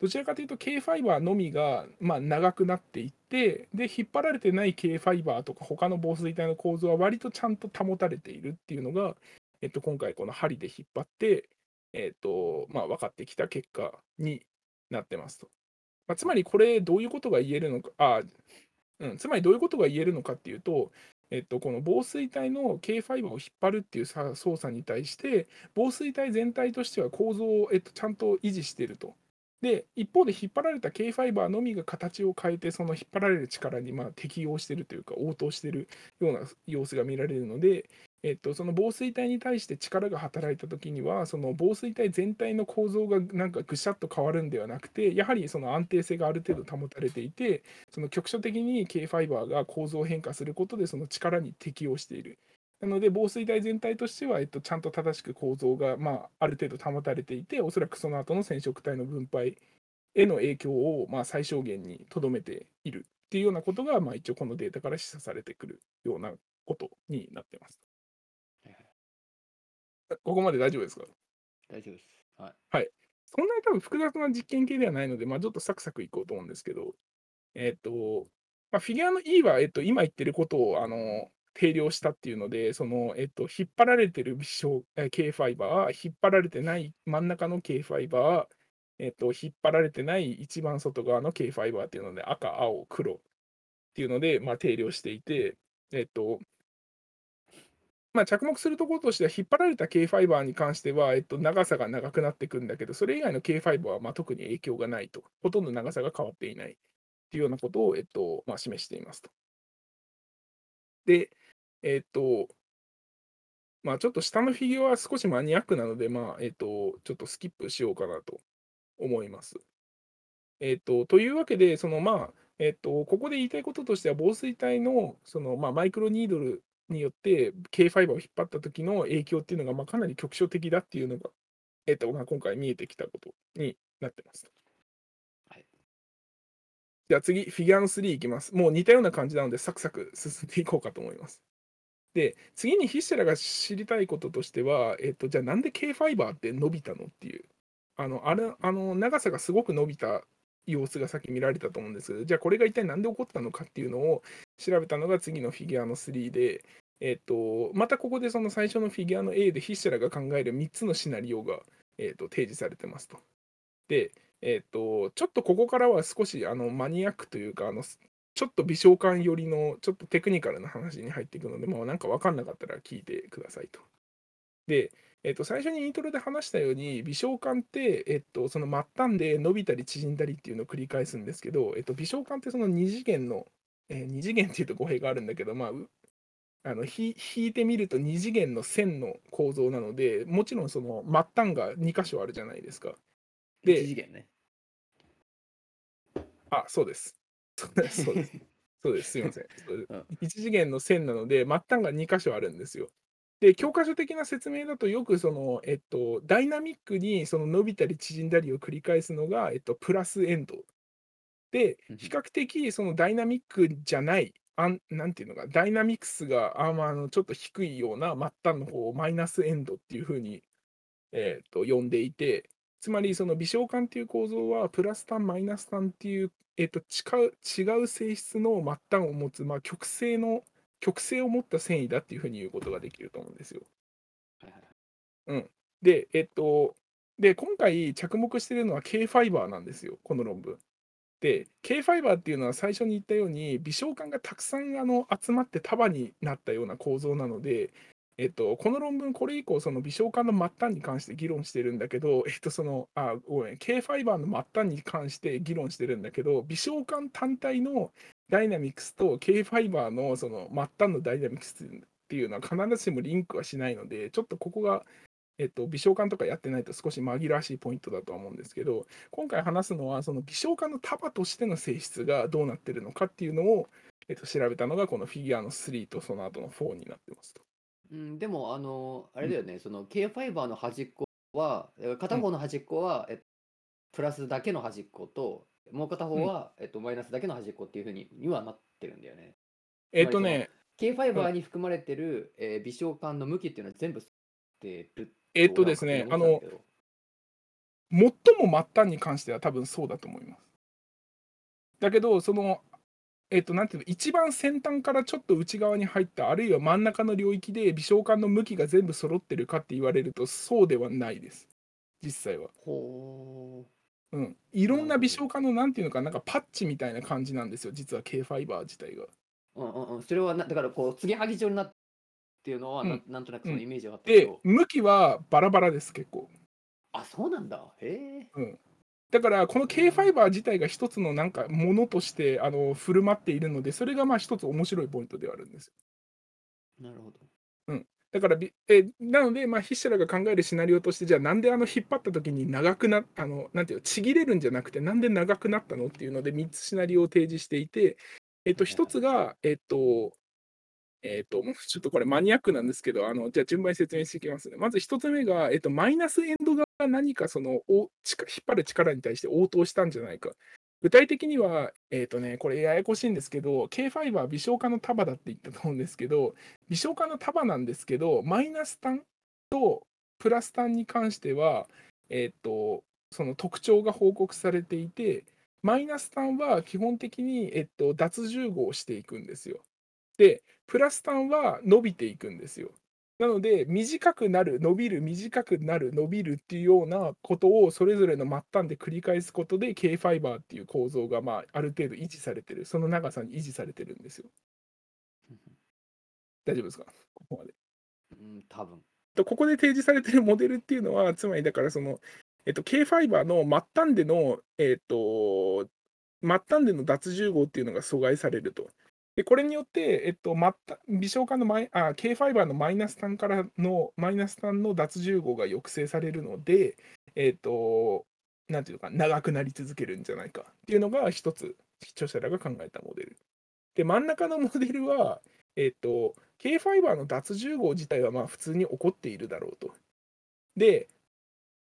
Speaker 2: どちらかというと K ファイバーのみが、まあ、長くなっていってで引っ張られてない K ファイバーとか他の防水体の構造は割とちゃんと保たれているっていうのが、えっと、今回この針で引っ張って、えっとまあ、分かってきた結果になってますと。まあ、つまりこれどういうことが言えるのかあ、うん、つまりどういうことが言えるのかっていうと、えっと、この防水体の K ファイバーを引っ張るっていう操作に対して防水体全体としては構造を、えっと、ちゃんと維持していると。で、一方で引っ張られた K ファイバーのみが形を変えて、その引っ張られる力にまあ適応しているというか、応答しているような様子が見られるので、えっと、その防水体に対して力が働いたときには、その防水体全体の構造がなんかぐしゃっと変わるんではなくて、やはりその安定性がある程度保たれていて、その局所的に K ファイバーが構造変化することで、その力に適応している。なので、防水体全体としては、えっと、ちゃんと正しく構造が、まあ、ある程度保たれていて、おそらくその後の染色体の分配への影響を、まあ、最小限にとどめているっていうようなことが、まあ、一応このデータから示唆されてくるようなことになってます。
Speaker 1: はいはい
Speaker 2: ここまで大丈夫ですか？
Speaker 1: 大丈夫です。はい。
Speaker 2: そんなに多分複雑な実験系ではないので、まあ、ちょっとサクサクいこうと思うんですけど、えっ、と、まあ、フィギュアの E は、えっと、今言ってることをあの定量したっていうので、その、えっと、引っ張られてる微小え K ファイバー、引っ張られてない真ん中の K ファイバー、えっと、引っ張られてない一番外側の K ファイバーっていうので、赤、青、黒っていうので、まあ、定量していて、えっと、まあ、着目するところとしては、引っ張られた K ファイバーに関しては、えっと、長さが長くなっていくんだけど、それ以外の K ファイバーはまあ特に影響がないと、ほとんど長さが変わっていないっていうようなことを、えっとまあ、示していますと。で、えっと、まあ、ちょっと下のフィギュアは少しマニアックなので、まあ、えっと、ちょっとスキップしようかなと思います。えっと、というわけで、そのまあ、えっと、ここで言いたいこととしては、防水体のその、まあ、マイクロニードルによって K ファイバーを引っ張った時の影響っていうのが、まあ、かなり局所的だっていうのが、えっとまあ、今回見えてきたことになってます。
Speaker 1: はい
Speaker 2: じゃあ次、フィギュアの3いきます。もう似たような感じなので、サクサク進んでいこうかと思います。で、次にヒッシェラが知りたいこととしては、えっと、じゃあなんで K ファイバーって伸びたのっていう、あの、あれ、あの長さがすごく伸びた様子がさっき見られたと思うんですけど、じゃあこれが一体何で起こったのかっていうのを調べたのが次のフィギュアの3で、えっと、またここでその最初のフィギュアの A でヒッシェラが考える3つのシナリオが、えっと、提示されてますと。で、えっと、ちょっとここからは少しマニアックというか、ちょっと微小感寄りのちょっとテクニカルな話に入っていくので、まあ、なんか分かんなかったら聞いてくださいと。で、えっと、最初にイントロで話したように、微小感って、その末端で伸びたり縮んだりっていうのを繰り返すんですけど、えっと、微小感ってその2次元の、えー、2次元っていうと語弊があるんだけど、まあ、うあのひ引いてみると2次元の線の構造なので、もちろんその末端が2箇所あるじゃないですか。で
Speaker 1: 一次元ね。
Speaker 2: あ、そうです。そうです。そうです。そうです。すいません。そうです
Speaker 1: うん
Speaker 2: 一次元の線なので、末端が2箇所あるんですよ。で、教科書的な説明だと、よくその、えっと、ダイナミックにその伸びたり縮んだりを繰り返すのが、えっと、プラスエンド。で
Speaker 1: うん、
Speaker 2: 比較的そのダイナミックじゃない、あんなんていうのか、ダイナミクスがあ,、まあ、あのちょっと低いような末端の方をマイナスエンドっていうふうに、えっと呼んでいて、つまりその微小感っていう構造はプラス単マイナス単っていう、えっと違う違う性質の末端を持つ、まあ、極性の極性を持った繊維だっていうふうに言うことができると思うんですよ。
Speaker 1: はいはい
Speaker 2: で、えっと、で今回着目しているのは K ファイバーなんですよ、この論文。で、K ファイバーっていうのは最初に言ったように、微小感がたくさんあの集まって束になったような構造なので、えっと、この論文、これ以降、その微小感の末端に関して議論してるんだけど、えっと、その、あ、ごめん、K ファイバーの末端に関して議論してるんだけど、微小感単体のダイナミクスと K ファイバーのその末端のダイナミクスっていうのは必ずしもリンクはしないので、ちょっとここが、えっと、微小感とかやってないと少し紛らわしいポイントだとは思うんですけど、今回話すのは、その微小感の束としての性質がどうなってるのかっていうのを、えっと、調べたのが、このフィギュアの3とその後の4になってますと。
Speaker 1: うん、でも、あの、あれだよね、その K ファイバーの端っこは、え片方の端っこは、えっとプラスだけの端っこと、もう片方は、えっと、マイナスだけの端っこっていうふうににはなってるんだよね。
Speaker 2: えっとね、
Speaker 1: K ファイバーに含まれてる、えー微小感の向きっていうのは全部吸ってる
Speaker 2: えっとですね、あの、最も末端に関しては多分そうだと思います。だけど、その、えっと、なんていうの、一番先端からちょっと内側に入った、あるいは真ん中の領域で微小感の向きが全部揃ってるかって言われると、そうではないです。実際は。
Speaker 1: ほ
Speaker 2: うん。いろんな微小感の、なんていうのか、なんかパッチみたいな感じなんですよ、実は K ファイバー自体が。
Speaker 1: う。うんうんうん。それはな、だからこう、継ぎはぎ状になっていうのは、な
Speaker 2: うん
Speaker 1: なんとなくそのイメージはあったけ
Speaker 2: で
Speaker 1: ど、、
Speaker 2: 向きはバラバラです、結構。
Speaker 1: あ、そうなんだ。へえ。
Speaker 2: うん。だから、この K ファイバー自体が一つのなんかものとしてあの振る舞っているので、それがまあ一つ面白いポイントではあるんです。
Speaker 1: なるほど。
Speaker 2: だからび、えなので、まあ、筆者らが考えるシナリオとして、じゃあ、なんであの引っ張った時に長くなあの、なんていうの、ちぎれるんじゃなくて、なんで長くなったの？っていうので、3つシナリオを提示していて、えっと、1つが、えっと、えっと、ちょっとこれマニアックなんですけど、あのじゃあ順番に説明していきますね。まず1つ目が、えっと、マイナスエンド側が何かそのお引っ張る力に対して応答したんじゃないか。具体的には、えっとね、これややこしいんですけど、K ファイバー微小化の束だって言ったと思うんですけど、微小化の束なんですけど、マイナス単とプラス単に関しては、えっと、その特徴が報告されていて、マイナス単は基本的に、えっと、脱重合していくんですよ。で、プラス単は伸びていくんですよ。なので、短くなる、伸びる、短くなる、伸びるっていうようなことをそれぞれの末端で繰り返すことで、K ファイバーっていう構造が、まあ、ある程度維持されてる、その長さに維持されてるんですよ。大丈夫ですか？ここまで。
Speaker 1: うん、多分。
Speaker 2: とここで提示されているモデルっていうのは、つまりだからその、えっと、K ファイバーの末端での、えっと、末端での脱重合っていうのが阻害されると。で、これによって、えっと、末端微小化のマイあ K ファイバーのマイナス端からの、マイナス端の脱重合が抑制されるので、えっと、なんていうか、長くなり続けるんじゃないかっていうのが一つ、著者らが考えたモデル。で、真ん中のモデルは、えっと、K ファイバーの脱重合自体はまあ普通に起こっているだろうと。で、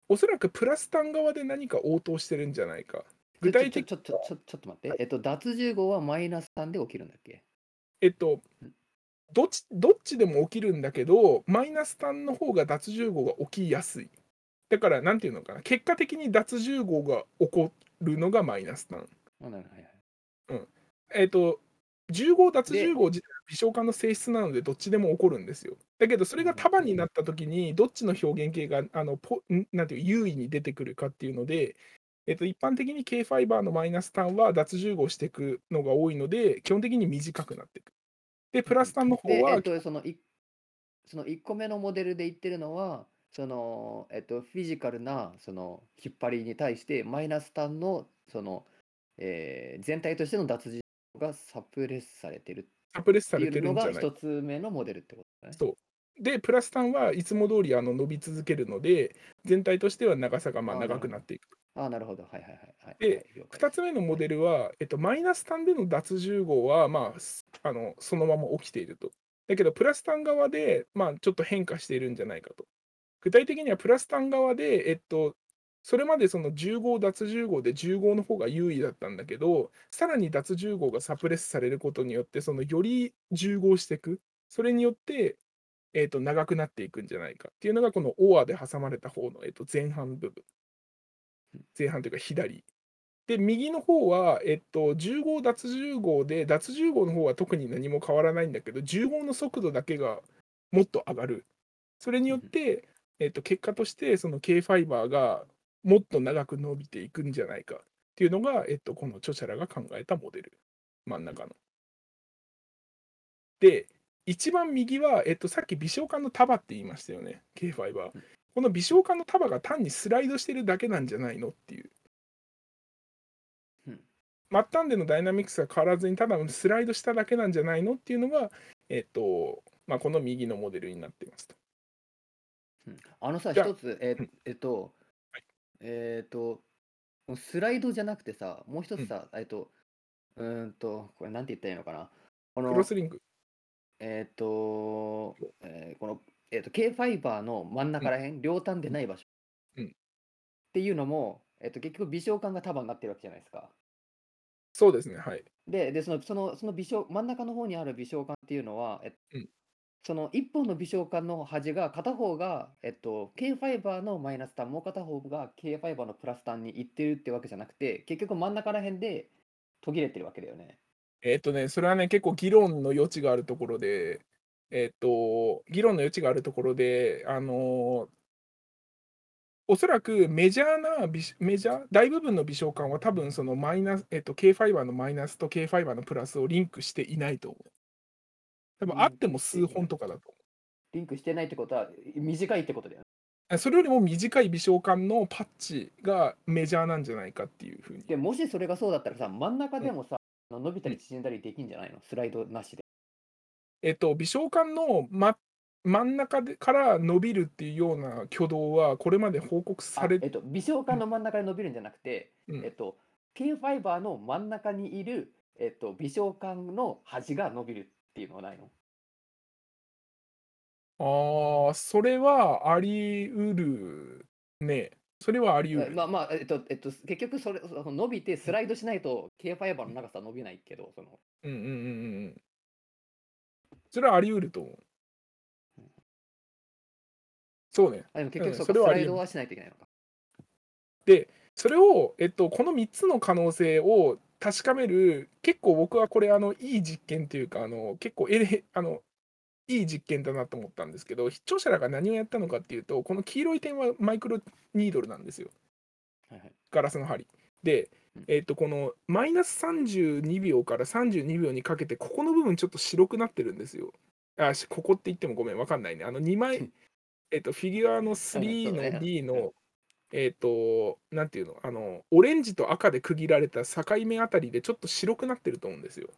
Speaker 2: おそらくプラス単側で何か応答してるんじゃないか。具体的
Speaker 1: ちょちょちょっと待って。えっと、脱重合はマイナス3で起きるんだっけ？
Speaker 2: えっと、どっちどっちでも起きるんだけど、マイナス単の方が脱重合が起きやすい。だから、なんていうのかな、結果的に脱重合が起こるのがマイナス単。
Speaker 1: あなるほどはいはい
Speaker 2: えっと、重合、脱重合自体は微小化の性質なので、どっちでも起こるんですよ。だけど、それが束になったときに、どっちの表現形があのポんなんていう優位に出てくるかっていうので、えっと、一般的に K ファイバーのマイナス単は脱重合していくのが多いので、基本的に短くなっていく。で、プラス単の方
Speaker 1: で、え
Speaker 2: は
Speaker 1: っ、と、そのいその1個目のモデルで言ってるのは、その、えっと、フィジカルなその引っ張りに対して、マイナス単のその、えー全体としての脱重合がサプレスされてる
Speaker 2: サプレスされてるんじゃない？
Speaker 1: 一つ目のモデルってことだね。
Speaker 2: そう。で、プラス単はいつも通りあの伸び続けるので、全体としては長さがまあ長くなっていく。
Speaker 1: ああ、なるほど。はいはいはい。はい、
Speaker 2: で
Speaker 1: はい了解
Speaker 2: 2つ目のモデルは、えっと、マイナス単での脱重合は、まあ、すあのそのまま起きていると。だけど、プラス単側で、まあ、ちょっと変化しているんじゃないかと。具体的には、プラス単側で、えっと、それまでその10号、脱重合で10号の方が優位だったんだけど、さらに脱重合がサプレスされることによって、そのより重合していく。それによって、えっと、長くなっていくんじゃないかっていうのが、このオアで挟まれた方の、えっと、前半部分。前半というか左。で、右の方は、えっと、10号、脱10号で、脱10号の方は特に何も変わらないんだけど、10号の速度だけがもっと上がる。それによって、えっと、結果として、その K ファイバーがもっと長く伸びていくんじゃないかっていうのが、えっと、この著者らが考えたモデル。真ん中の。で、一番右は、えっと、さっき微小化の束って言いましたよね、K ファイバー。この微小化の束が単にスライドしてるだけなんじゃないのっていう。
Speaker 1: うん
Speaker 2: 末端でのダイナミクスが変わらずにただスライドしただけなんじゃないのっていうのが、えっとまあ、この右のモデルになっていますと。
Speaker 1: うんあのさ、一つ、え
Speaker 2: うん
Speaker 1: えっと、
Speaker 2: はい
Speaker 1: えっと、スライドじゃなくてさ、もう一つさ、えっと、うーんと、これなんて言ったらいいのかな。こ
Speaker 2: ク
Speaker 1: の
Speaker 2: ロスリング。
Speaker 1: えっ、と、えーこの、えー、と K ファイバーの真ん中らへん、両端でない場所、
Speaker 2: うん
Speaker 1: っていうのも、えっと結局微小管が束になってるわけじゃないですか。
Speaker 2: そうですね、はい。
Speaker 1: で、でそのそのその微小真ん中の方にある微小管っていうのは、えっ
Speaker 2: うん
Speaker 1: その一本の微小管の端が片方が、えっと、K ファイバーのマイナス端、もう片方が K ファイバーのプラス端に行ってるってわけじゃなくて、結局真ん中らへんで途切れてるわけだよね。
Speaker 2: えっとね、それはね、結構議論の余地があるところで、えっと、議論の余地があるところで、あのおそらくメジャーな微、メジャー、大部分の微小管は多分そのマイナス、えっと、K ファイバーのマイナスと K ファイバーのプラスをリンクしていないと思う。多分あっても数本とかだと思う。
Speaker 1: リンクしてないってことは短いってことだよね。
Speaker 2: あそれよりも短い微小間のパッチがメジャーなんじゃないかっていうふうに。
Speaker 1: でもしそれがそうだったらさ、真ん中でもさ、あの伸びたり縮んだりできんじゃないの？スライドなしで。
Speaker 2: えっと、微小間の、ま、真ん中でから伸びるっていうような挙動は、これまで報告され
Speaker 1: あえっと、微小管の真ん中で伸びるんじゃなくて、
Speaker 2: うん
Speaker 1: えっと、K ファイバーの真ん中にいる、えっと、微小管の端が伸びるっていうのはないの？
Speaker 2: ああ、それはあり得るね。それはあり得る。
Speaker 1: えまあまあ、えっと、えっと、結局それ、その伸びてスライドしないと K ファイバーの長さは伸びないけど、その、
Speaker 2: うんうんうんうんうん。それはあり得ると思う。そうね。
Speaker 1: あでも結局
Speaker 2: うん
Speaker 1: そうか、スラ
Speaker 2: それはあり得る
Speaker 1: イドはしないといけないのか。
Speaker 2: それを、えっと、この3つの可能性を確かめる、結構僕はこれ、あのいい実験というか、あの結構エレあのいい実験だなと思ったんですけど、著者らが何をやったのかっていうと、この黄色い点はマイクロニードルなんですよ、
Speaker 1: はいはい。
Speaker 2: ガラスの針。で
Speaker 1: うん、
Speaker 2: えっと、このマイナス32秒から32秒にかけて、ここの部分ちょっと白くなってるんですよ。あ、しここって言ってもごめん、わかんないね。あの2
Speaker 1: う
Speaker 2: 枚
Speaker 1: ん、
Speaker 2: えっと、フィギュアの
Speaker 1: うん
Speaker 2: 3
Speaker 1: そうね
Speaker 2: の
Speaker 1: ん
Speaker 2: の、えっと、なんていうの、あの、オレンジと赤で区切られた境目あたりでちょっと白くなってると思うんですよ。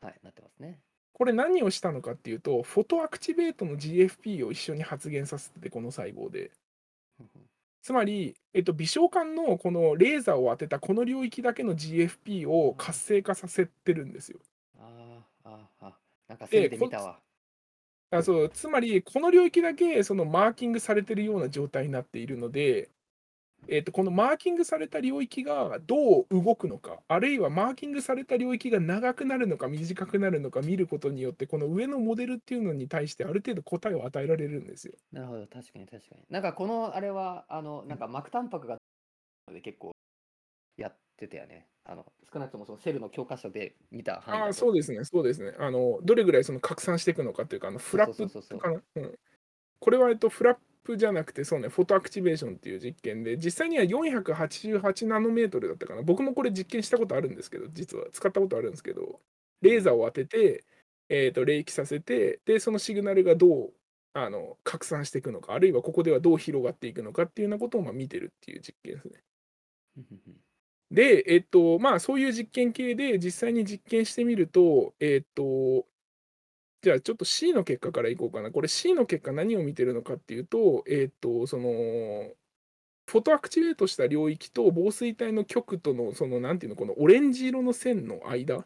Speaker 1: はい、なってますね。
Speaker 2: これ何をしたのかっていうと、フォトアクチベートの GFP を一緒に発現させてて、この細胞で。つまり、えっと、微小管のこのレーザーを当てたこの領域だけの GFP を活性化させてるんですよ。
Speaker 1: あーあー、あなんかそれで
Speaker 2: でこ
Speaker 1: 見たわ。
Speaker 2: あそうつまり、この領域だけそのマーキングされてるような状態になっているので、えっとこのマーキングされた領域がどう動くのか、あるいはマーキングされた領域が長くなるのか短くなるのか見ることによって、この上のモデルっていうのに対してある程度答えを与えられるんですよ。
Speaker 1: なるほど、確かに確かに。なんかこのあれは、あの、なんか膜タンパクがで結構やってたよね。あの少なくともそのセルの教科書で見た範囲
Speaker 2: ああ、そうですね、そうですね。あのどれぐらいその拡散していくのかっていうか、あのフラップかな。うんこれは、えっと、フラップじゃなくて、そうね、フォトアクチベーションっていう実験で、実際には488ナノメートルだったかな。僕もこれ実験したことあるんですけど、実は使ったことあるんですけど、レーザーを当てて、えー、と冷気させて、で、そのシグナルがどうあの拡散していくのか、あるいはここではどう広がっていくのかっていうようなことをまあ見てるっていう実験ですね。で、えっと、まあ、そういう実験系で実際に実験してみると、えっと、じゃあちょっと C の結果からいこうかな。これ C の結果何を見てるのかっていうと、えっと、その、フォトアクチベートした領域と防水体の極との、その、なんていうの、このオレンジ色の線の間、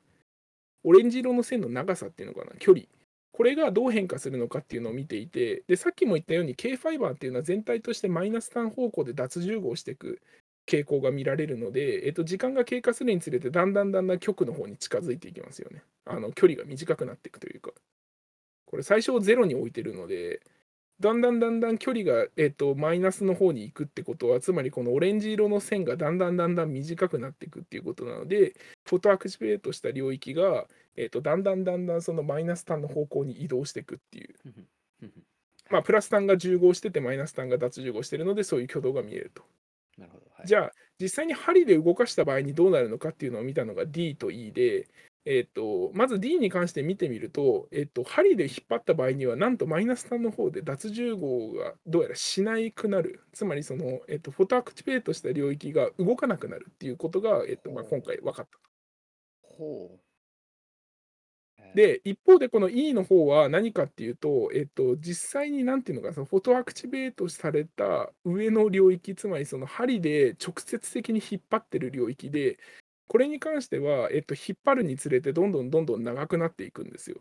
Speaker 2: オレンジ色の線の長さっていうのかな、距離。これがどう変化するのかっていうのを見ていて、で、さっきも言ったように K ファイバーっていうのは全体としてマイナス単方向で脱重合していく傾向が見られるので、えっと、時間が経過するにつれてだんだんだんだん極の方に近づいていきますよね。あの距離が短くなっていくというか。これ最初をゼロに置いてるので、だんだんだんだん距離が、えっと、マイナスの方に行くってことは、つまりこのオレンジ色の線がだんだんだんだん短くなっていくっていうことなので、フォトアクチベートした領域が、えっと、だんだんだんだんそのマイナス単の方向に移動していくっていう。まあ、プラス単が重合してて、マイナス単が脱重合してるので、そういう挙動が見えると。
Speaker 1: なるほど。はい、
Speaker 2: じゃあ、実際に針で動かした場合にどうなるのかっていうのを見たのが D と E で、えっとまず D に関して見てみると、えっと針で引っ張った場合には、なんとマイナス単の方で脱重合がどうやらしないくなる、つまりその、えっとフォトアクチベートした領域が動かなくなるっていうことが、えっとまあ、今回分かった。
Speaker 1: ほう。えー、
Speaker 2: で、一方でこの E の方は何かっていうと、えっと、実際になんていうのかな、そのフォトアクチベートされた上の領域、つまりその針で直接的に引っ張ってる領域で、これに関しては、えっと、引っ張るにつれてどんどんどんどん長くなっていくんですよ。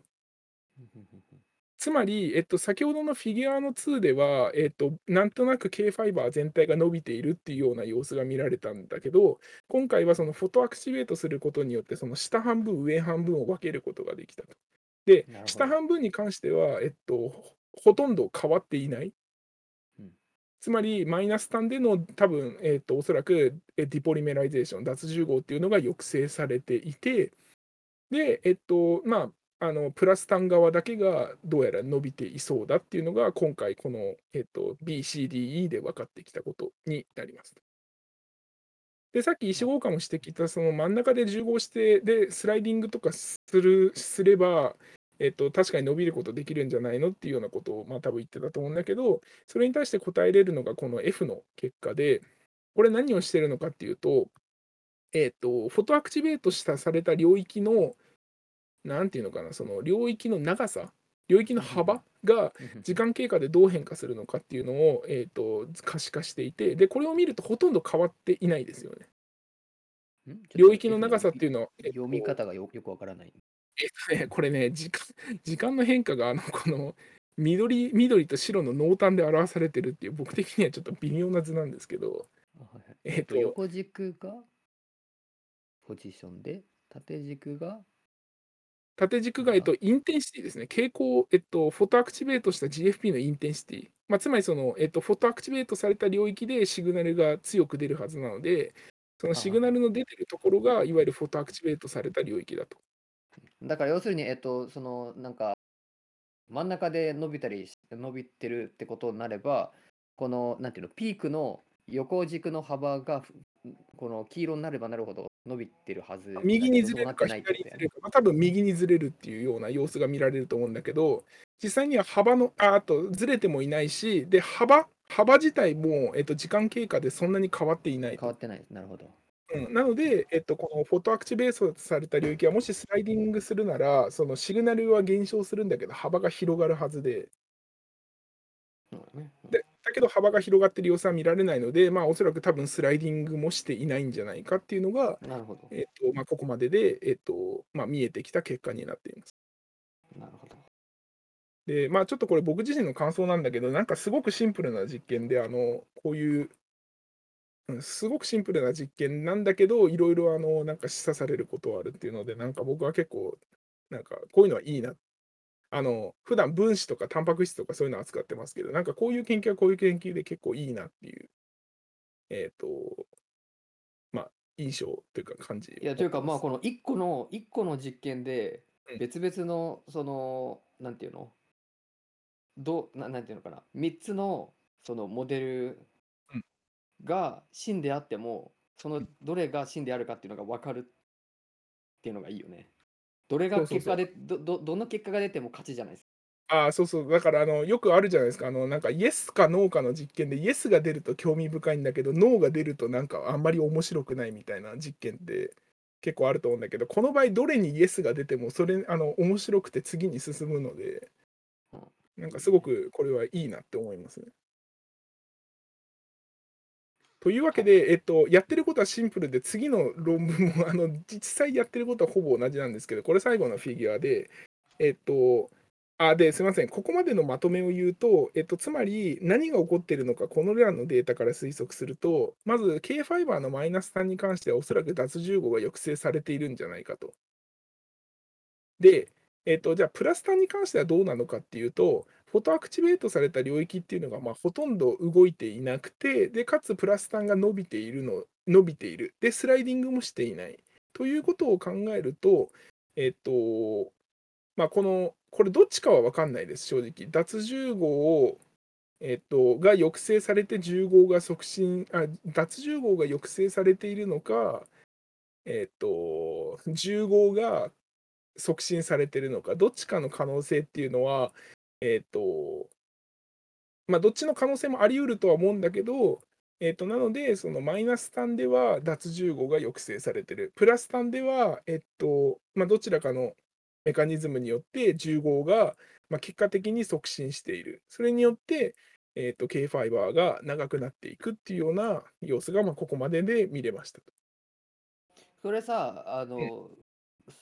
Speaker 2: つまり、えっと、先ほどのフィギュアの2では、えっと、なんとなく K ファイバー全体が伸びているっていうような様子が見られたんだけど、今回はその photoactivate することによって、その下半分、上半分を分けることができたと。で下半分に関しては、えっと、ほほとんど変わっていない。つまり、マイナス端での多分、えっと、おそらく depolymerization、脱重合っていうのが抑制されていて、で、えっと、まあ、あのプラス端側だけがどうやら伸びていそうだっていうのが今回この、えっと、BCDE で分かってきたことになります。でさっき石郷岡もしてきたその真ん中で重合してでスライディングとかするすれば、えっと、確かに伸びることできるんじゃないのっていうようなことを、まあ、多分言ってたと思うんだけど、それに対して答えれるのがこの F の結果で、これ何をしてるのかっていうと、えっと、フォトアクティベートしたされた領域の、なんていうのかな、その領域の長さ、領域の幅が時間経過でどう変化するのかっていうのを、えっと、可視化していて、で、これを見るとほとんど変わっていないですよね。
Speaker 1: ん？
Speaker 2: 領域の長さっていうのは、えっと
Speaker 1: 読み方がよよくわからない。
Speaker 2: えっとね、これね、時間 時間の変化があのこの緑緑と白の濃淡で表されてるっていう、僕的にはちょっと微妙な図なんですけど、えっと
Speaker 1: 横軸がポジションで、縦軸が
Speaker 2: 縦軸が、えっと、 intensity ですね。蛍光、えっと、 photoactivate した GFP の intensity。まあ、つまりその、えっと、 photoactivate された領域でシグナルが強く出るはずなので、そのシグナルの出てるところが、いわゆるフォトアクティベートされた領域だと。
Speaker 1: だから要するに、えっと、そのなんか真ん中で伸びたりし伸びてるってことになれば、このなんていうの、ピークの横軸の幅がふこの黄色になればなるほど伸びてるはず。
Speaker 2: 右にずれるか左にずれるか、まあ、多分右にずれるっていうような様子が見られると思うんだけど、実際には幅の、ああとずれてもいないし、で、幅、幅自体も、えっと、時間経過でそんなに変わっていないと
Speaker 1: 変わってない。なるほど。
Speaker 2: うん、なので、えっと、このフォトアクティベートされた領域はもしスライディングするなら、そのシグナルは減少するんだけど、幅が広がるはずで、
Speaker 1: そうだね
Speaker 2: でだけど幅が広がってる様子は見られないので、まあ、おそらく多分スライディングもしていないんじゃないかっていうのが、
Speaker 1: なるほど。
Speaker 2: えっとまあ、ここまでで、えっとまあ、見えてきた結果になっています。
Speaker 1: なるほど。
Speaker 2: で、まあ、ちょっとこれ僕自身の感想なんだけど、なんかすごくシンプルな実験で、あのこういう、うんすごくシンプルな実験なんだけど、いろいろあのなんか示唆されることはあるっていうので、なんか僕は結構、なんかこういうのはいいな。あの普段分子とかタンパク質とかそういうの扱ってますけど、なんかこういう研究はこういう研究で結構いいなっていう、えっ、と、まあ、印象というか感じ。
Speaker 1: いやというかまあこの1個の一個の実験で
Speaker 2: うん
Speaker 1: 別々のそのなんていうの？どうななんていうのかな？3つのそのモデル
Speaker 2: うん
Speaker 1: が真であってもその
Speaker 2: うん
Speaker 1: どれが真であるかっていうのが分かるっていうのがいいよね。どれが結果でどどどの結果が出ても勝ちじゃないですか。
Speaker 2: ああ、そうそう。だから、あの、よくあるじゃないですか。あの、なんか、イエスかノーかの実験で、イエスが出ると興味深いんだけど、ノーが出るとなんかあんまり面白くないみたいな実験って結構あると思うんだけど、この場合、どれにイエスが出ても、それ、あの、面白くて次に進むので、なんかすごくこれはいいなって思いますね。というわけで、えっと、やってることはシンプルで、次の論文もあの実際やってることはほぼ同じなんですけど、これ最後のフィギュアで、えっと、あですみません、ここまでのまとめを言うと、えっと、つまり何が起こっているのか、このらのデータから推測すると、まず K ファイバーのマイナス3に関しては、おそらく脱重合が抑制されているんじゃないかと。で、えっと、じゃあ、プラス単に関してはどうなのかっていうと、フォトアクティベートされた領域っていうのが、まあ、ほとんど動いていなくて、で、かつプラス単が伸びているの、伸びている。で、スライディングもしていない。ということを考えると、えっと、まあ、この、これどっちかは分かんないです、正直。脱重合を、えっと、が抑制されて重合が促進、あ、脱重合が抑制されているのか、えっと、重合が促進されているのか、どっちかの可能性っていうのは、えっと、まあ、どっちの可能性もあり得るとは思うんだけど、えっと、なので、そのマイナス単では脱重合が抑制されてる。プラス単では、えっと、まあ、どちらかのメカニズムによって重合が、まあ、結果的に促進している。それによって、えっと、K ファイバーが長くなっていくっていうような様子が、まあ、ここまでで見れましたと。
Speaker 1: それさあの、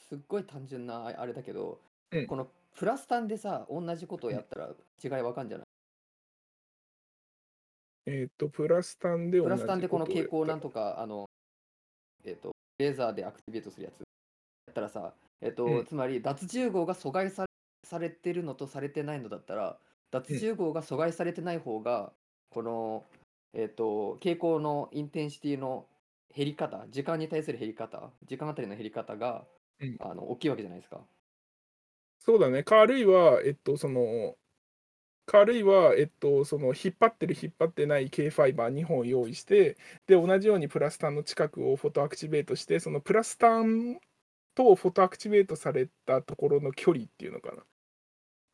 Speaker 1: すっごい単純なああれだけど、
Speaker 2: うん
Speaker 1: このプラス単でさ同じことをやったら違いわかんじゃない？
Speaker 2: えっと、プラス単で同じ
Speaker 1: プラス単でこの傾向なん
Speaker 2: と
Speaker 1: とか、あの、えっ、と、レーザーでアクティベートするやつ。やったらさ、えっ、と、
Speaker 2: うん
Speaker 1: つまり脱重合が阻害さされてるのとされてないのだったら、脱重合が阻害されてない方が、この、えっ、と、傾向のインテンシティの減り方、時間に対する減り方、時間あたりの減り方が、
Speaker 2: うん
Speaker 1: あの大きいわけじゃないですか。
Speaker 2: そうだね。かあるいは、えっと、その、かあるいは、えっと、その引っ張ってる、引っ張ってない K ファイバー2本用意して、で、同じようにプラス単の近くをフォトアクティベートして、そのプラス単とフォトアクチベートされたところの距離っていうのかな。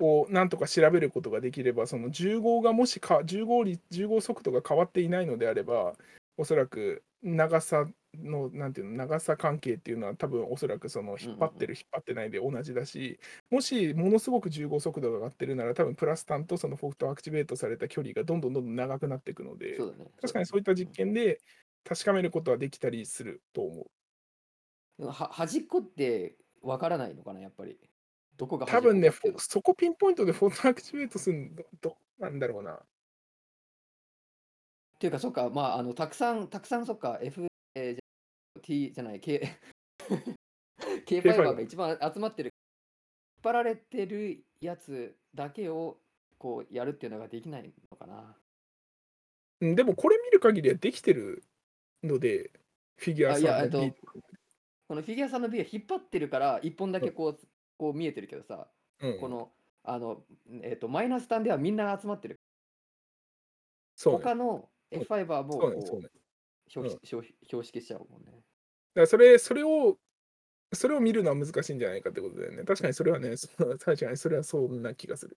Speaker 2: をなんとか調べることができれば、その10号がもしか10号率10号速度が変わっていないのであれば、おそらく長さの、なんていうの、長さ関係っていうのは、多分おそらくその引っ張ってる、引っ張ってないで同じだし、もしものすごく10号速度が上がってるなら、多分プラス単とそのフォトアクチベートされた距離がどんどんどんどん長くなっていくので、
Speaker 1: そうだね。
Speaker 2: 確かにそういった実験で確かめることはできたりすると思う。
Speaker 1: 端っこってわからないのかな、やっぱり。どこが
Speaker 2: 多分ね、そこピンポイントでフォトアクチベートするのどどうなんだろうな。
Speaker 1: っていうか、そっか、まあ、あの、たくさん、たくさん、そっか、F、T じゃない、K、K ファイバーが一番集まってる。引っ張られてるやつだけを、こう、やるっていうのができないのかな。
Speaker 2: うん、でもこれ見る限りはできてるので、フィギュア
Speaker 1: あいや
Speaker 2: さんの B
Speaker 1: とこのフィギュアさんの B は引っ張ってるから、一本だけこう、こう見えてるけどさ、
Speaker 2: うん、
Speaker 1: この、あの、えっ、と、マイナス単ではみんな集まってる。
Speaker 2: そうね。
Speaker 1: 他の F ファイバーも
Speaker 2: そうね、そう
Speaker 1: こ
Speaker 2: ね。
Speaker 1: う標識標標識しちゃうもんね。
Speaker 2: だからそれ、それを、それを見るのは難しいんじゃないかってことだよね。確かにそれはね、そ確かにそれはそんな気がする。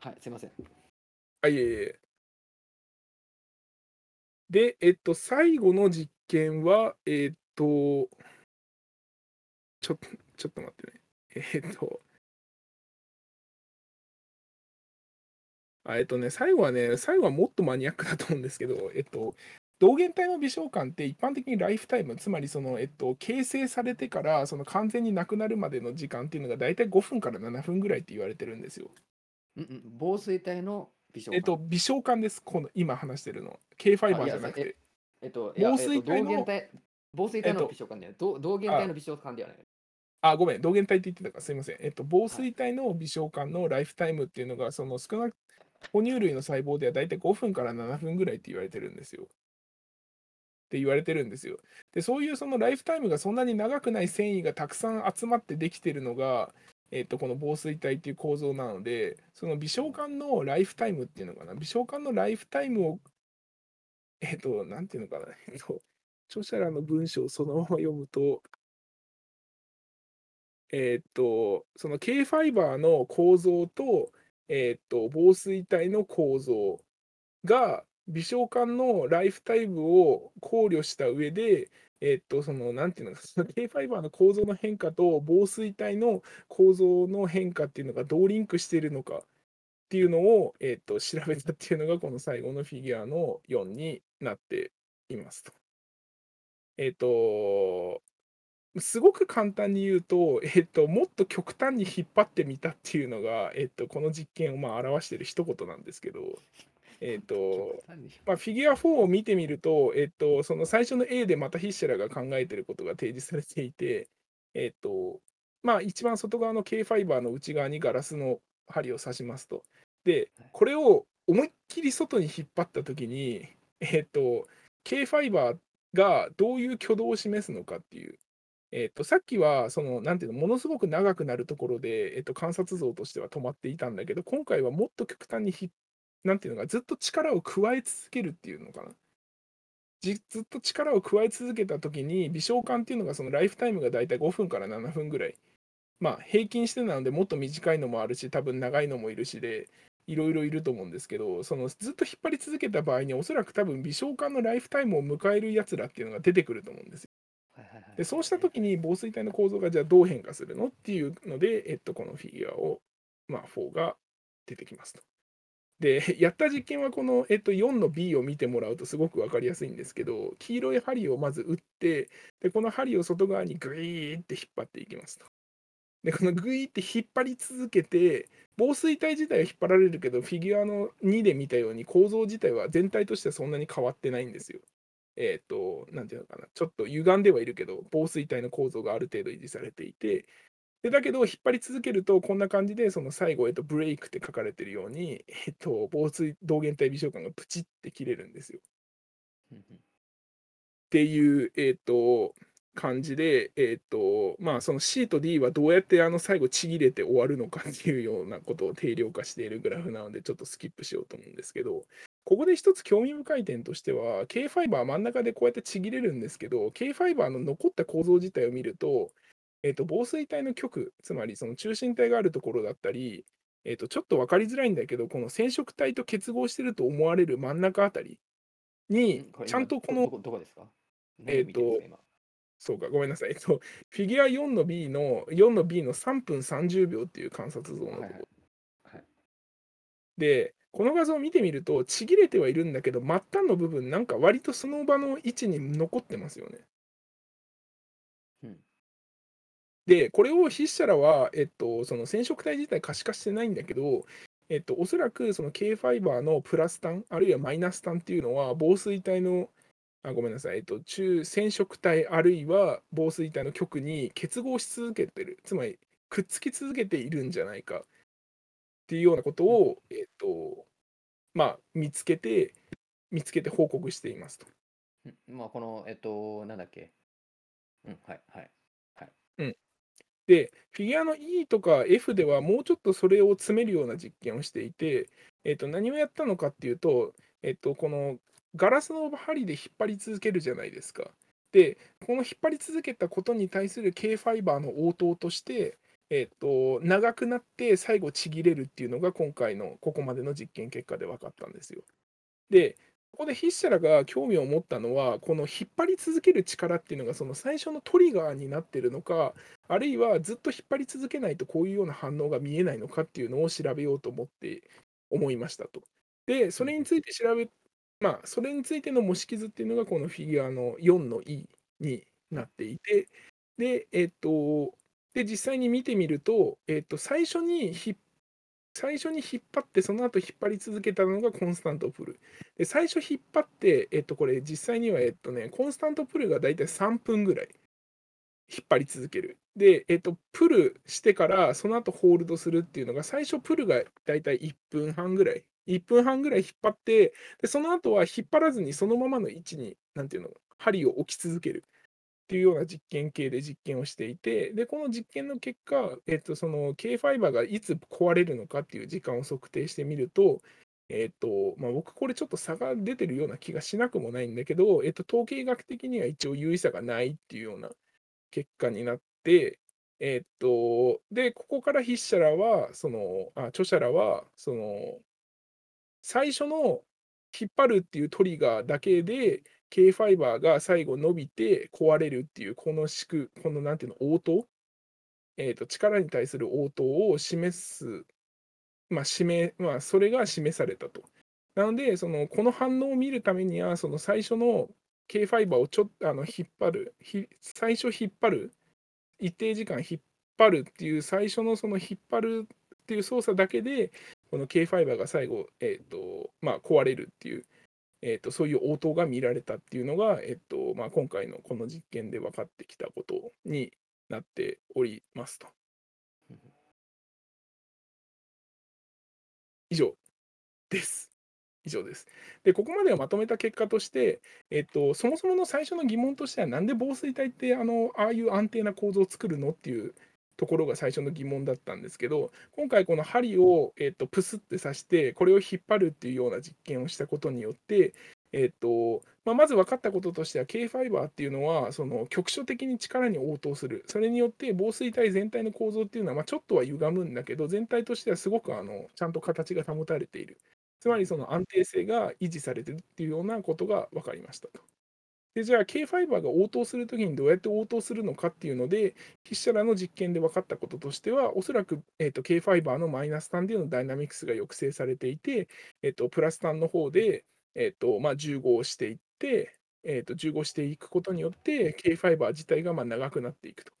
Speaker 1: はい、すいません。
Speaker 2: あ、いえいえ。で、えっと、最後の実験は、えっと、ちょっと、ちょっと待ってね。えっと、えっとね、最後はね、最後はもっとマニアックだと思うんですけど、えっと、同源体の微小感って一般的にライフタイム、つまりその、えっと、形成されてからその完全になくなるまでの時間っていうのが大体5分から7分ぐらいって言われてるんですよ。
Speaker 1: うんうん、防水体の微小
Speaker 2: えっと、微小感です、この今話してるの。K ファイバーじゃなくて。
Speaker 1: えっと、
Speaker 2: 防水体の
Speaker 1: 防水体
Speaker 2: えっと
Speaker 1: の微小感ね、同同源体の微小感ではない。
Speaker 2: あ、ごめん、同源体って言ってたからすいません。えっと、防水体の微小感のライフタイムっていうのが、その少なく、哺乳類の細胞では大体5分から7分ぐらいって言われてるんですよ。って言われてるんですよ。で、そういうそのライフタイムがそんなに長くない繊維がたくさん集まってできてるのが、えっと、この防水体っていう構造なので、その微小感のライフタイムっていうのかな、微小感のライフタイムを、えっと、なんていうのかな、えっと、著者らの文章をそのまま読むと、えーっと、その K ファイバーの構造と、えーっと、防水体の構造が微小管のライフタイムを考慮した上で、えーっと、その、なんていうのか、K ファイバーの構造の変化と防水体の構造の変化っていうのがどうリンクしているのかっていうのを、えーっと、調べたっていうのが、この最後のフィギュアの4になっていますと。えっと、すごく簡単に言うと、えっと、もっと極端に引っ張ってみたっていうのが、えっと、この実験をまあ表している一言なんですけど、えっと、まあ、フィギュア4を見てみると、えっと、その最初の A でまたヒッシェラが考えていることが提示されていて、えっと、まあ、一番外側の K ファイバーの内側にガラスの針を刺しますと。で
Speaker 1: はい、
Speaker 2: これを思いっきり外に引っ張ったときに、えっと、K ファイバーがどういう挙動を示すのかっていう。えっと、さっきは、その、なんていうの、ものすごく長くなるところで、えっと、観察像としては止まっていたんだけど、今回はもっと極端にひ、なんていうのか、ずっと力を加え続けるっていうのかな。じずっと力を加え続けたときに、微小感っていうのが、そのライフタイムがだいたい5分から7分ぐらい。まあ、平均してなので、もっと短いのもあるし、多分長いのもいるしで、いろいろいると思うんですけど、そのずっと引っ張り続けた場合に、おそらく多分微小感のライフタイムを迎えるやつらっていうのが出てくると思うんですよ。でそうした時に防水体の構造がじゃあどう変化するのっていうので、えっと、このフィギュアを、まあ、4が出てきますと。で、やった実験はこの、えっと、4の B を見てもらうとすごく分かりやすいんですけど、黄色い針をまず打って、でこの針を外側にグイーって引っ張っていきますと。で、このグイーって引っ張り続けて、防水体自体は引っ張られるけど、フィギュアの2で見たように構造自体は全体としてはそんなに変わってないんですよ。えっ、と、なんていうのかな、ちょっと歪んではいるけど、防水体の構造がある程度維持されていて、でだけど、引っ張り続けると、こんな感じで、その最後、えっと、ブレイクって書かれてるように、えっと、防水同源体微小管がプチって切れるんですよ。っていう、えっと、感じで、えっと、まあ、その C と D はどうやってあの最後ちぎれて終わるのかっていうようなことを定量化しているグラフなので、ちょっとスキップしようと思うんですけど、ここで一つ興味深い点としては、K ファイバー真ん中でこうやってちぎれるんですけど、K ファイバーの残った構造自体を見ると、えっと、防水体の極、つまりその中心体があるところだったり、えっと、ちょっと分かりづらいんだけど、この染色体と結合してると思われる真ん中あたりにちゃん
Speaker 1: 今
Speaker 2: とこの
Speaker 1: どどこですか？
Speaker 2: えっと。そうか、ごめんなさい。えっと、フィギュア4の B の、4の B の3分30秒っていう観察像のところ。
Speaker 1: はいはい。はい。
Speaker 2: で、この画像を見てみると、ちぎれてはいるんだけど、末端の部分、なんか割とその場の位置に残ってますよね。
Speaker 1: うん。
Speaker 2: で、これを筆者らは、えっと、その染色体自体可視化してないんだけど、えっと、おそらくその K ファイバーのプラス端、あるいはマイナス端っていうのは、防水体の、あ、ごめんなさい、えっと、中染色体あるいは防水体の極に結合し続けてる、つまりくっつき続けているんじゃないかっていうようなこと
Speaker 1: うん。
Speaker 2: を、えっと、まあ、見つけて、見つけて報告していますと。
Speaker 1: うん、まあ、この、えっと、なんだっけ。うん、はいはい。はい。
Speaker 2: うん。で、フィギュアの E とか F ではもうちょっとそれを詰めるような実験をしていて、えっと、何をやったのかっていうと、えっと、このガラスの針で引っ張り続けるじゃないですか。で、この引っ張り続けたことに対する K ファイバーの応答として、えっと、長くなって最後ちぎれるっていうのが今回のここまでの実験結果で分かったんですよ。で、ここで筆者らが興味を持ったのは、この引っ張り続ける力っていうのがその最初のトリガーになってるのか、あるいはずっと引っ張り続けないとこういうような反応が見えないのかっていうのを調べようと思って思いましたと。で、そ。れについて調べまあ、それについての模式図っていうのがこのフィギュアの4の E に。なっていて、で、えっと、で、実際に見てみると、えっと、最初にひ最初に引っ張って、その後引っ張り続けたのがコンスタントプル。で、最初引っ張って、えっと、これ実際には、えっとね、コンスタントプルがだいたい3分ぐらい引っ張り続ける。で、えっと、プルしてからその後ホールドするっていうのが、最初プルがだいたい1分半ぐらい。1分半ぐらい引っ張って、で、その後は引っ張らずにそのままの位置に、なんていうの、針を置き続けるっていうような実験系で実験をしていて、で、この実験の結果、えっと、その K ファイバーがいつ壊れるのかっていう時間を測定してみると、えっと、まあ、僕これちょっと差が出てるような気がしなくもないんだけど、えっと、統計学的には一応有意差がないっていうような結果になって、えっと、で、ここから筆者らは、その、あ、著者らは、その最初の引っ張るっていうトリガーだけで、K ファイバーが最後伸びて壊れるっていう、このしくこのなんていうの、応答？えっと、力に対する応答を示す、まあ、示まあ、それが示されたと。なので、その、この反応を見るためには、その最初の K ファイバーをちょっとあの引っ張る、最初引っ張る、一定時間引っ張るっていう最初のその引っ張るっていう操作だけで、この K ファイバーが最後、えっと、まあ、壊れるっていう、えっと、そういう応答が見られたっていうのが、えっと、まあ、今回のこの実験で分かってきたことになっておりますと。以上です。以上です。で、ここまでをまとめた結果として、えっと、そもそもの最初の疑問としては、なんで防水体ってあの、ああいう安定な構造を作るのっていうところが最初の疑問だったんですけど、今回この針を、えっと、プスって刺して、これを引っ張るっていうような実験をしたことによって、えっと、まあ、まず分かったこととしては、K ファイバーっていうのは、その局所的に力に応答する。それによって防水体全体の構造っていうのは、まあ、ちょっとは歪むんだけど、全体としてはすごくあのちゃんと形が保たれている。つまりその安定性が維持されてるっていうようなことが分かりましたと。で、じゃあ K ファイバーが応答するときにどうやって応答するのかっていうので、筆者らの実験で分かったこととしては、おそらく、えー、と K ファイバーのマイナス端でのダイナミクスが抑制されていて、えー、とプラス端の方で、えーとまあ、重合していって、えー、と重合していくことによって K ファイバー自体がまあ長くなっていくと。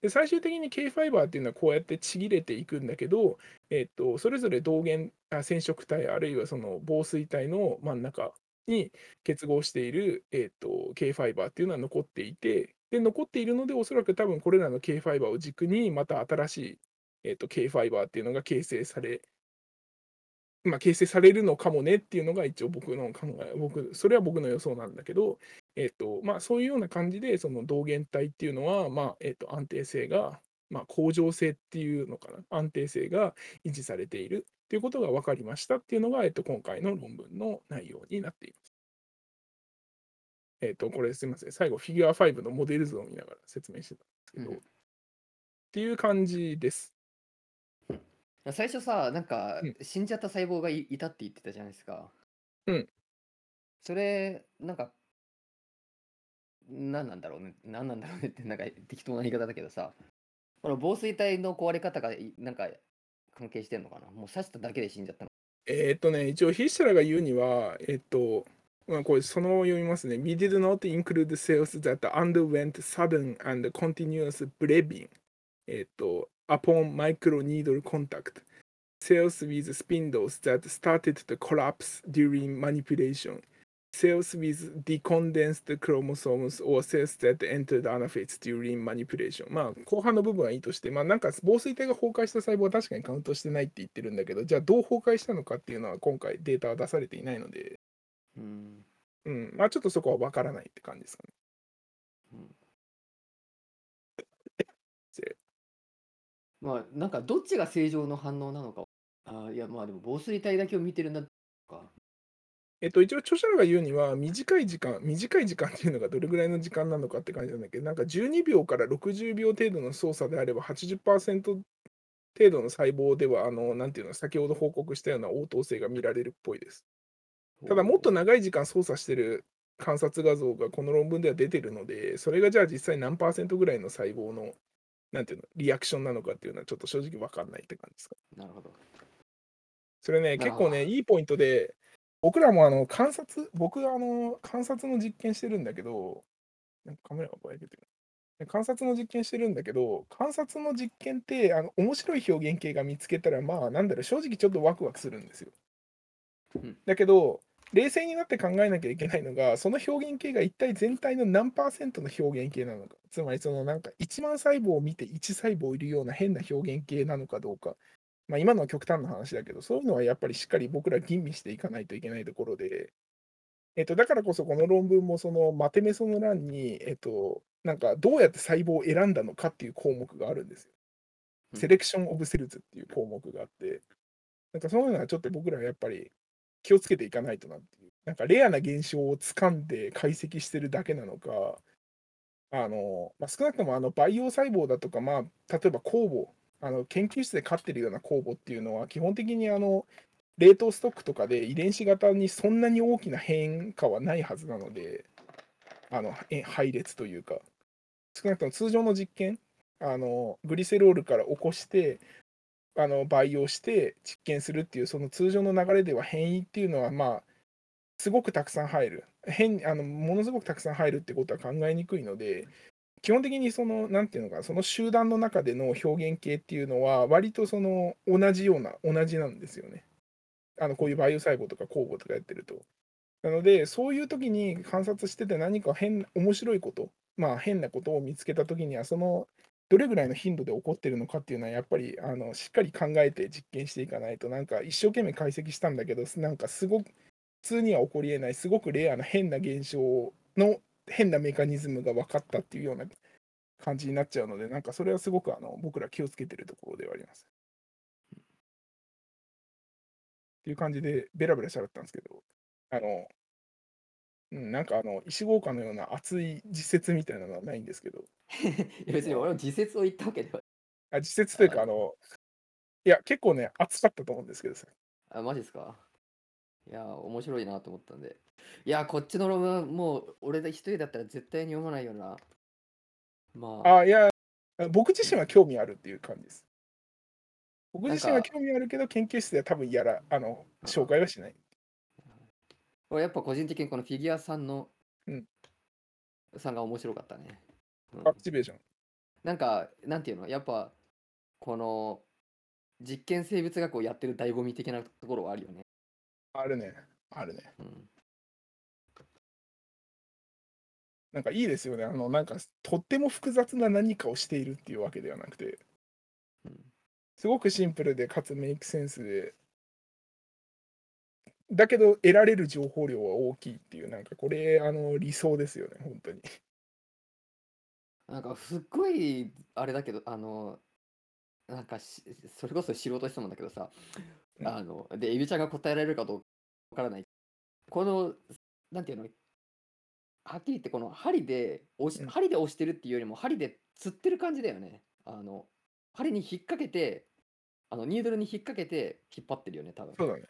Speaker 2: で最終的に K ファイバーっていうのはこうやってちぎれていくんだけど、えっと、それぞれ導源染色体あるいはその防水体の真ん中に結合している、えっと、K ファイバーっていうのは残っていてで残っているのでおそらく多分これらの K ファイバーを軸にまた新しい、えっと、K ファイバーっていうのが形成されまあ、形成されるのかもねっていうのが一応僕の考え、僕、それは僕の予想なんだけど、えっと、まあ、そういうような感じで、その導源体っていうのは、まあ、えっと、安定性がまあ、恒常性っていうのかな、安定性が維持されている。っていうことが分かりましたっていうのが、えっと、今回の論文の内容になっています。えっと、これすみません。最後、フィギュア5のモデル図を見ながら説明してたんですけど、
Speaker 1: うん
Speaker 2: っていう感じです。
Speaker 1: 最初さ、なんか
Speaker 2: うん
Speaker 1: 死んじゃった細胞がいいたって言ってたじゃないですか。
Speaker 2: うん。
Speaker 1: それ、なんか、何なんだろうね。何なんだろうねって、なんか適当な言い方だけどさ、この防水体の壊れ方がいなんか関係してんのかなもう刺しただけで死んじゃったの。
Speaker 2: えーっとね、一応、筆者らが言うには、えっと、まあ、これ、そのまま読みますね。We did not include cells that underwent sudden and continuous bleeding えっと、upon microneedle contact. Cells with spindles that started to collapse during manipulation. Cells with decondensed chromosomes or cells that entered anaphase during manipulation. まあ、後半の部分はいいとして、まあ、なんか防水体が崩壊した細胞は確かにカウントしてないって言ってるんだけど、じゃあどう崩壊したのかっていうのは今回データは出されていないので、
Speaker 1: うん。
Speaker 2: うん、まあちょっとそこは分からないって感じですかね。
Speaker 1: うん
Speaker 2: せ
Speaker 1: まあ、なんかどっちが正常の反応なのか。あーいや、まあでも防水体だけを見てるんだか。
Speaker 2: えっと、一応著者らが言うには、短い時間、短い時間っていうのがどれぐらいの時間なのかって感じなんだけど、なんか12秒から60秒程度の操作であれば80%程度の細胞では、あの、なんていうの、先ほど報告したような応答性が見られるっぽいです。ただ、もっと長い時間操作してる観察画像がこの論文では出てるので、それがじゃあ実際何パーセントぐらいの細胞の、なんていうの、リアクションなのかっていうのはちょっと正直分かんないって感じですか。
Speaker 1: なるほど。
Speaker 2: それね、結構ね、いいポイントで、僕らもあの観察、僕あの観察の実験してるんだけど、なんかカメラがぼやけてる。観察の実験してるんだけど、観察の実験って、あの面白い表現形が見つけたら、まあ、なんだろう、正直ちょっとワクワクするんですよ
Speaker 1: うん。
Speaker 2: だけど、冷静になって考えなきゃいけないのが、その表現形が一体全体の何パーセントの表現形なのか。つまり、そのなんか1万細胞を見て1細胞いるような変な表現形なのかどうか。まあ、今のは極端な話だけど、そういうのはやっぱりしっかり僕ら吟味していかないといけないところで、えっと、だからこそこの論文もそのマテメソの欄に、えっと、なんかどうやって細胞を選んだのかっていう項目があるんですよ。
Speaker 1: うん
Speaker 2: セレクション・オブ・セルズっていう項目があって、なんかそういうのはちょっと僕らはやっぱり気をつけていかないとなっていう。なんかレアな現象を掴んで解析してるだけなのか、あのまあ、少なくともあの培養細胞だとか、まあ、例えば酵母、あの研究室で飼ってるような酵母っていうのは、基本的にあの冷凍ストックとかで遺伝子型にそんなに大きな変化はないはずなので、あの配列というか、少なくとも通常の実験、あのグリセロールから起こして、あの培養して実験するっていう、その通常の流れでは変異っていうのは、まあ、すごくたくさん入る。変あのものすごくたくさん入るってことは考えにくいので、基本的にその、なんていうのか、その集団の中での表現形っていうのは、割とその同じような、同じなんですよね。あのこういう培養細胞とか酵母とかやってると。なので、そういう時に観察してて何か変、面白いこと、まあ変なことを見つけた時には、そのどれぐらいの頻度で起こってるのかっていうのは、やっぱりあのしっかり考えて実験していかないと、なんか一生懸命解析したんだけど、なんかすごく、普通には起こりえない、すごくレアな変な現象の変なメカニズムが分かったっていうような感じになっちゃうので、なんかそれはすごくあの僕ら気をつけてるところではあります。っていう感じで、ベラベラしゃべったんですけど、あの、うん、なんかあの、石豪華のような熱い実説みたいなのはないんですけど、
Speaker 1: 別に俺も自説を言ったわけでは。
Speaker 2: あ実説というか、あの、いや、結構ね、熱かったと思うんですけどさ。
Speaker 1: あ、マジですか？いや、面白いなと思ったんで。いや、こっちの論文はもう俺で一人だったら絶対に読まないような。まあ、
Speaker 2: あ、いや、僕自身は興味あるっていう感じです。僕自身は興味あるけど、研究室では多分やら、あの、紹介はしない。
Speaker 1: 俺やっぱ個人的にこのフィギュアさんの、
Speaker 2: うん
Speaker 1: さんが面白かったね。うん
Speaker 2: アクティベーション。
Speaker 1: なんか、なんていうの、やっぱ、この実験生物学をやってる醍醐味的なところはあるよね。
Speaker 2: あるね。あるね。
Speaker 1: うん、
Speaker 2: なんかいいですよね。あの、なんか、とっても複雑な何かをしているっていうわけではなくて、
Speaker 1: うん
Speaker 2: すごくシンプルで、かつメイクセンスで、だけど得られる情報量は大きいっていう、なんかこれ、あの、理想ですよね、本当に。
Speaker 1: なんかすっごいあれだけど、あの、なんかしそれこそ素人質問だけどさ、
Speaker 2: うん
Speaker 1: あの、で、エビちゃんが答えられるかどうかわからない。この、なんていうの、はっきり言ってこの針で押し、
Speaker 2: うん
Speaker 1: 針で押してるっていうよりも針で釣ってる感じだよね。あの、針に引っ掛けて、あの、ニードルに引っ掛けて引っ張ってるよね、多分。
Speaker 2: そうだね。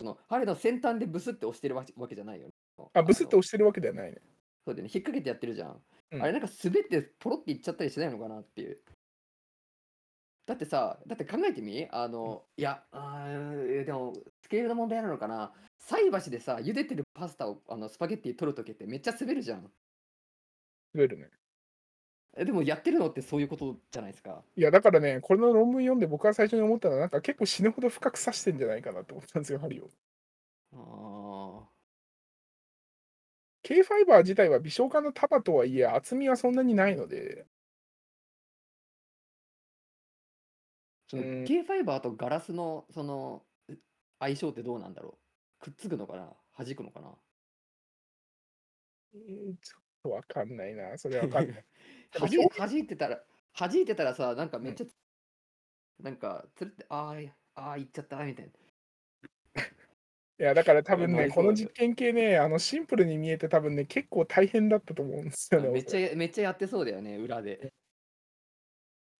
Speaker 1: その針の先端でブスって押してるわけわけじゃないよね。
Speaker 2: あ、ブスッと
Speaker 1: の
Speaker 2: 押してるわけではないね。
Speaker 1: そうだよね、引っ掛けてやってるじゃん。
Speaker 2: うん
Speaker 1: あれなんか滑ってポロっていっちゃったりしないのかなっていう。だってさ、だって考えてみ？あの、いや、あーでも、スケールの問題なのかな菜箸でさ、茹でてるパスタをあのスパゲッティ取るときってめっちゃ滑るじゃん。
Speaker 2: 滑るね。
Speaker 1: えでもやってるのってそういうことじゃないですか？
Speaker 2: いや、だからね、これの論文読んで僕が最初に思ったのは、なんか結構死ぬほど深く刺してんじゃないかなと思ったんですよ、針を。
Speaker 1: あ
Speaker 2: K ファイバー自体は微小化の束とはいえ、厚みはそんなにないので、
Speaker 1: その
Speaker 2: うん
Speaker 1: K ファイバーとガラスのそのう相性ってどうなんだろう？くっつくのかな？弾くのかな？
Speaker 2: えーちょっとわかんないな、それわかんない。
Speaker 1: は じ
Speaker 2: でも表
Speaker 1: 弾いてたら、弾いてたらさ、なんかめっちゃ、なんか、つるって、あーい、あー、いっちゃった、みたいな。
Speaker 2: いや、だから多分ね、この実験系ね、あのシンプルに見えて多分ね、結構大変だったと思うんですよね。
Speaker 1: めっちゃ、めっちゃやってそうだよね、裏で。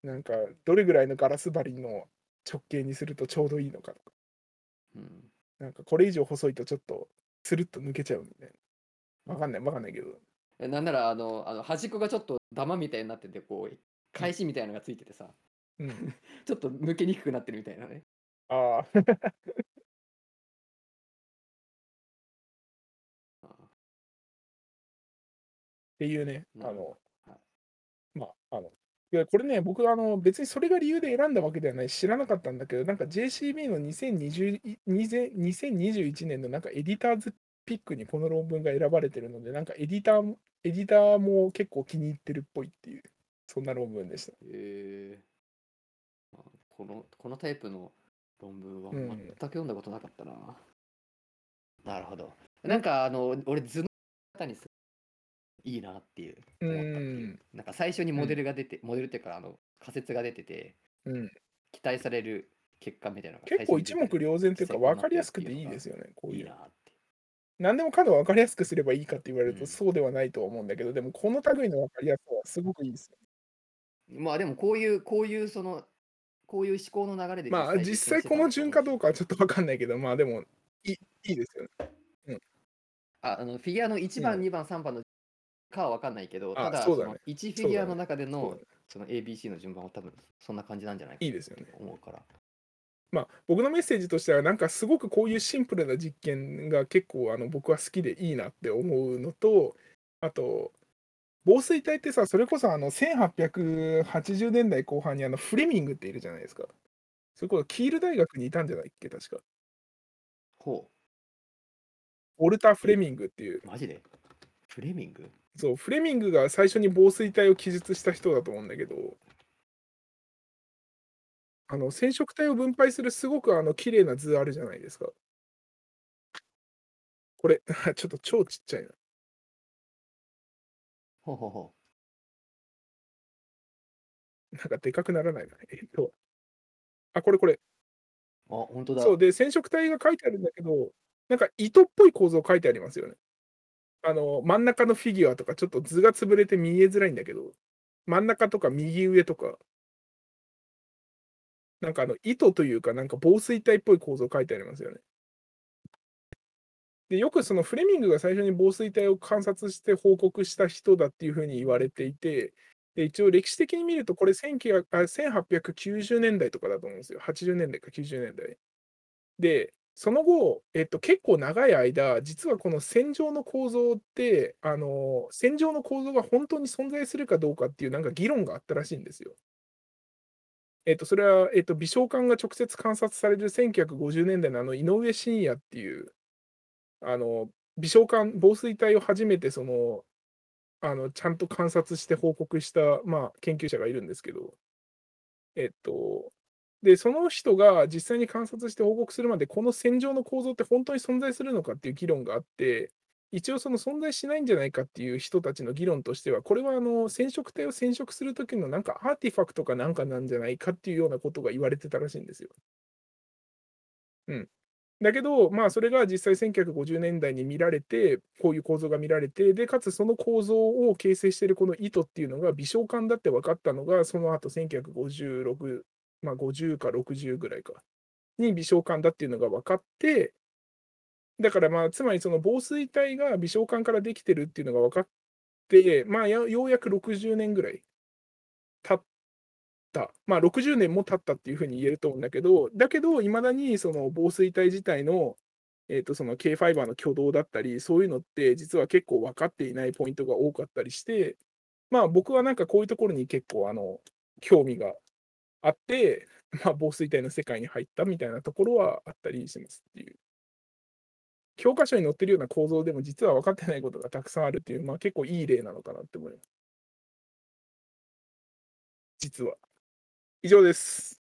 Speaker 2: なんか、どれぐらいのガラス針の直径にするとちょうどいいのかとか、
Speaker 1: うん。
Speaker 2: なんかこれ以上細いとちょっとスルッと抜けちゃうみたいな。わかんない、わかんないけど。
Speaker 1: えなんなら、あの、あの端っこがちょっとダマみたいになってて、こう、返しみたいなのがついててさ、
Speaker 2: うん。
Speaker 1: ちょっと抜けにくくなってるみたいなね。
Speaker 2: あ あ、
Speaker 1: あ
Speaker 2: っていうね、あの
Speaker 1: ど、はい
Speaker 2: まあ、あの、いや、これね、僕、あの、別にそれが理由で選んだわけではない、知らなかったんだけど、なんか JCB の2020い2000 2021年のなんかエディターズピックにこの論文が選ばれてるので、なんかエディターも、エディターも結構気に入ってるっぽいっていう、そんな論文でした。
Speaker 1: へえあこの、このタイプの論文は
Speaker 2: うん
Speaker 1: 全く読んだことなかったな。なるほど。なんか、あの、俺、図の方にすいいなっていう
Speaker 2: う
Speaker 1: 思ったっていう。
Speaker 2: ん、
Speaker 1: なんか最初にモデルが出て、モデルっていうか、あの、仮説が出てて、
Speaker 2: うん。
Speaker 1: 期待される結果みたいなのが
Speaker 2: 結構一目瞭然というか、分かりやすくていいですよね、こういう。何でもかんでも分かりやすくすればいいかって言われると、
Speaker 1: うん
Speaker 2: そうではないとは思うんだけど、でもこの類の分かりやすさはすごくいいですよ。
Speaker 1: まあでもこういう、こういうその、こういう思考の流れで
Speaker 2: まあ実際この順かどうかはちょっと分かんないけど、まあでもいいいいですよね。
Speaker 1: ああのフィギュアの1番、
Speaker 2: うん
Speaker 1: 2番、3番のかは分かんないけど、
Speaker 2: あ
Speaker 1: ただ
Speaker 2: そ
Speaker 1: の1フィギュアの中でのその ABC の順番は多分そんな感じなんじゃないか
Speaker 2: いいですよね。
Speaker 1: と思うから。
Speaker 2: まあ僕のメッセージとしては、なんかすごくこういうシンプルな実験が結構あの僕は好きでいいなって思うのと、あと、防水体ってさ、それこそあの1880年代後半にあのフレミングっているじゃないですか。それこそキール大学にいたんじゃないっけ、確か。
Speaker 1: ほ
Speaker 2: オルター・フレミングっていう
Speaker 1: う、マジで？フレミング？
Speaker 2: そう、フレミングが最初に防水体を記述した人だと思うんだけど、あの染色体を分配するすごくあの綺麗な図あるじゃないですか。これ、ちょっと超ちっちゃいな。
Speaker 1: ほうほうほ
Speaker 2: なんかでかくならないな。えっと、あ、これこれ。
Speaker 1: う。あ、本当だ。
Speaker 2: そう、で、染色体が書いてあるんだけど、なんか糸っぽい構造書いてありますよね。あの、真ん中のフィギュアとか、ちょっと図が潰れて見えづらいんだけど、真ん中とか右上とか、なんかあの、糸というか、なんか防水体っぽい構造書いてありますよね。で、よくそのフレミングが最初に防水体を観察して報告した人だっていうふうに言われていて、で一応歴史的に見ると、これ1900あ1890年代とかだと思うんですよ。80年代か90年代。で、その後、えっと、結構長い間、実はこの線状の構造って、あの、線状の構造が本当に存在するかどうかっていうなんか議論があったらしいんですよ。えっと、それは、えっと、微小管が直接観察される1950年代のあの井上信也っていう、あの、微小管、防水体を初めてその、あの、ちゃんと観察して報告した、まあ、研究者がいるんですけど、えっと、で、その人が実際に観察して報告するまで、この線状の構造って本当に存在するのかっていう議論があって、一応その存在しないんじゃないかっていう人たちの議論としては、これはあの染色体を染色する時のなんかアーティファクトかなんかなんじゃないかっていうようなことが言われてたらしいんですよ。うん。だけど、まあ、それが実際1950年代に見られて、こういう構造が見られて、で、かつその構造を形成しているこの糸っていうのが微小管だって分かったのが、その後1956、まあ、50か60ぐらいか、に微小管だっていうのが分かって、だからまあ、つまりその防水体が微小管からできてるっていうのが分かって、まあ、ようやく60年ぐらい経った。まあ、60年も経ったっていうふうに言えると思うんだけど、だけど、いまだにその防水体自体の、えーと、その K ファイバーの挙動だったり、そういうのって実は結構分かっていないポイントが多かったりして、まあ、僕はなんかこういうところに結構あの興味があって、まあ、防水体の世界に入ったみたいなところはあったりしますっていう。教科書に載ってるような構造でも実は分かってないことがたくさんあるっていう、まあ、結構いい例なのかなって思います。実は。以上です。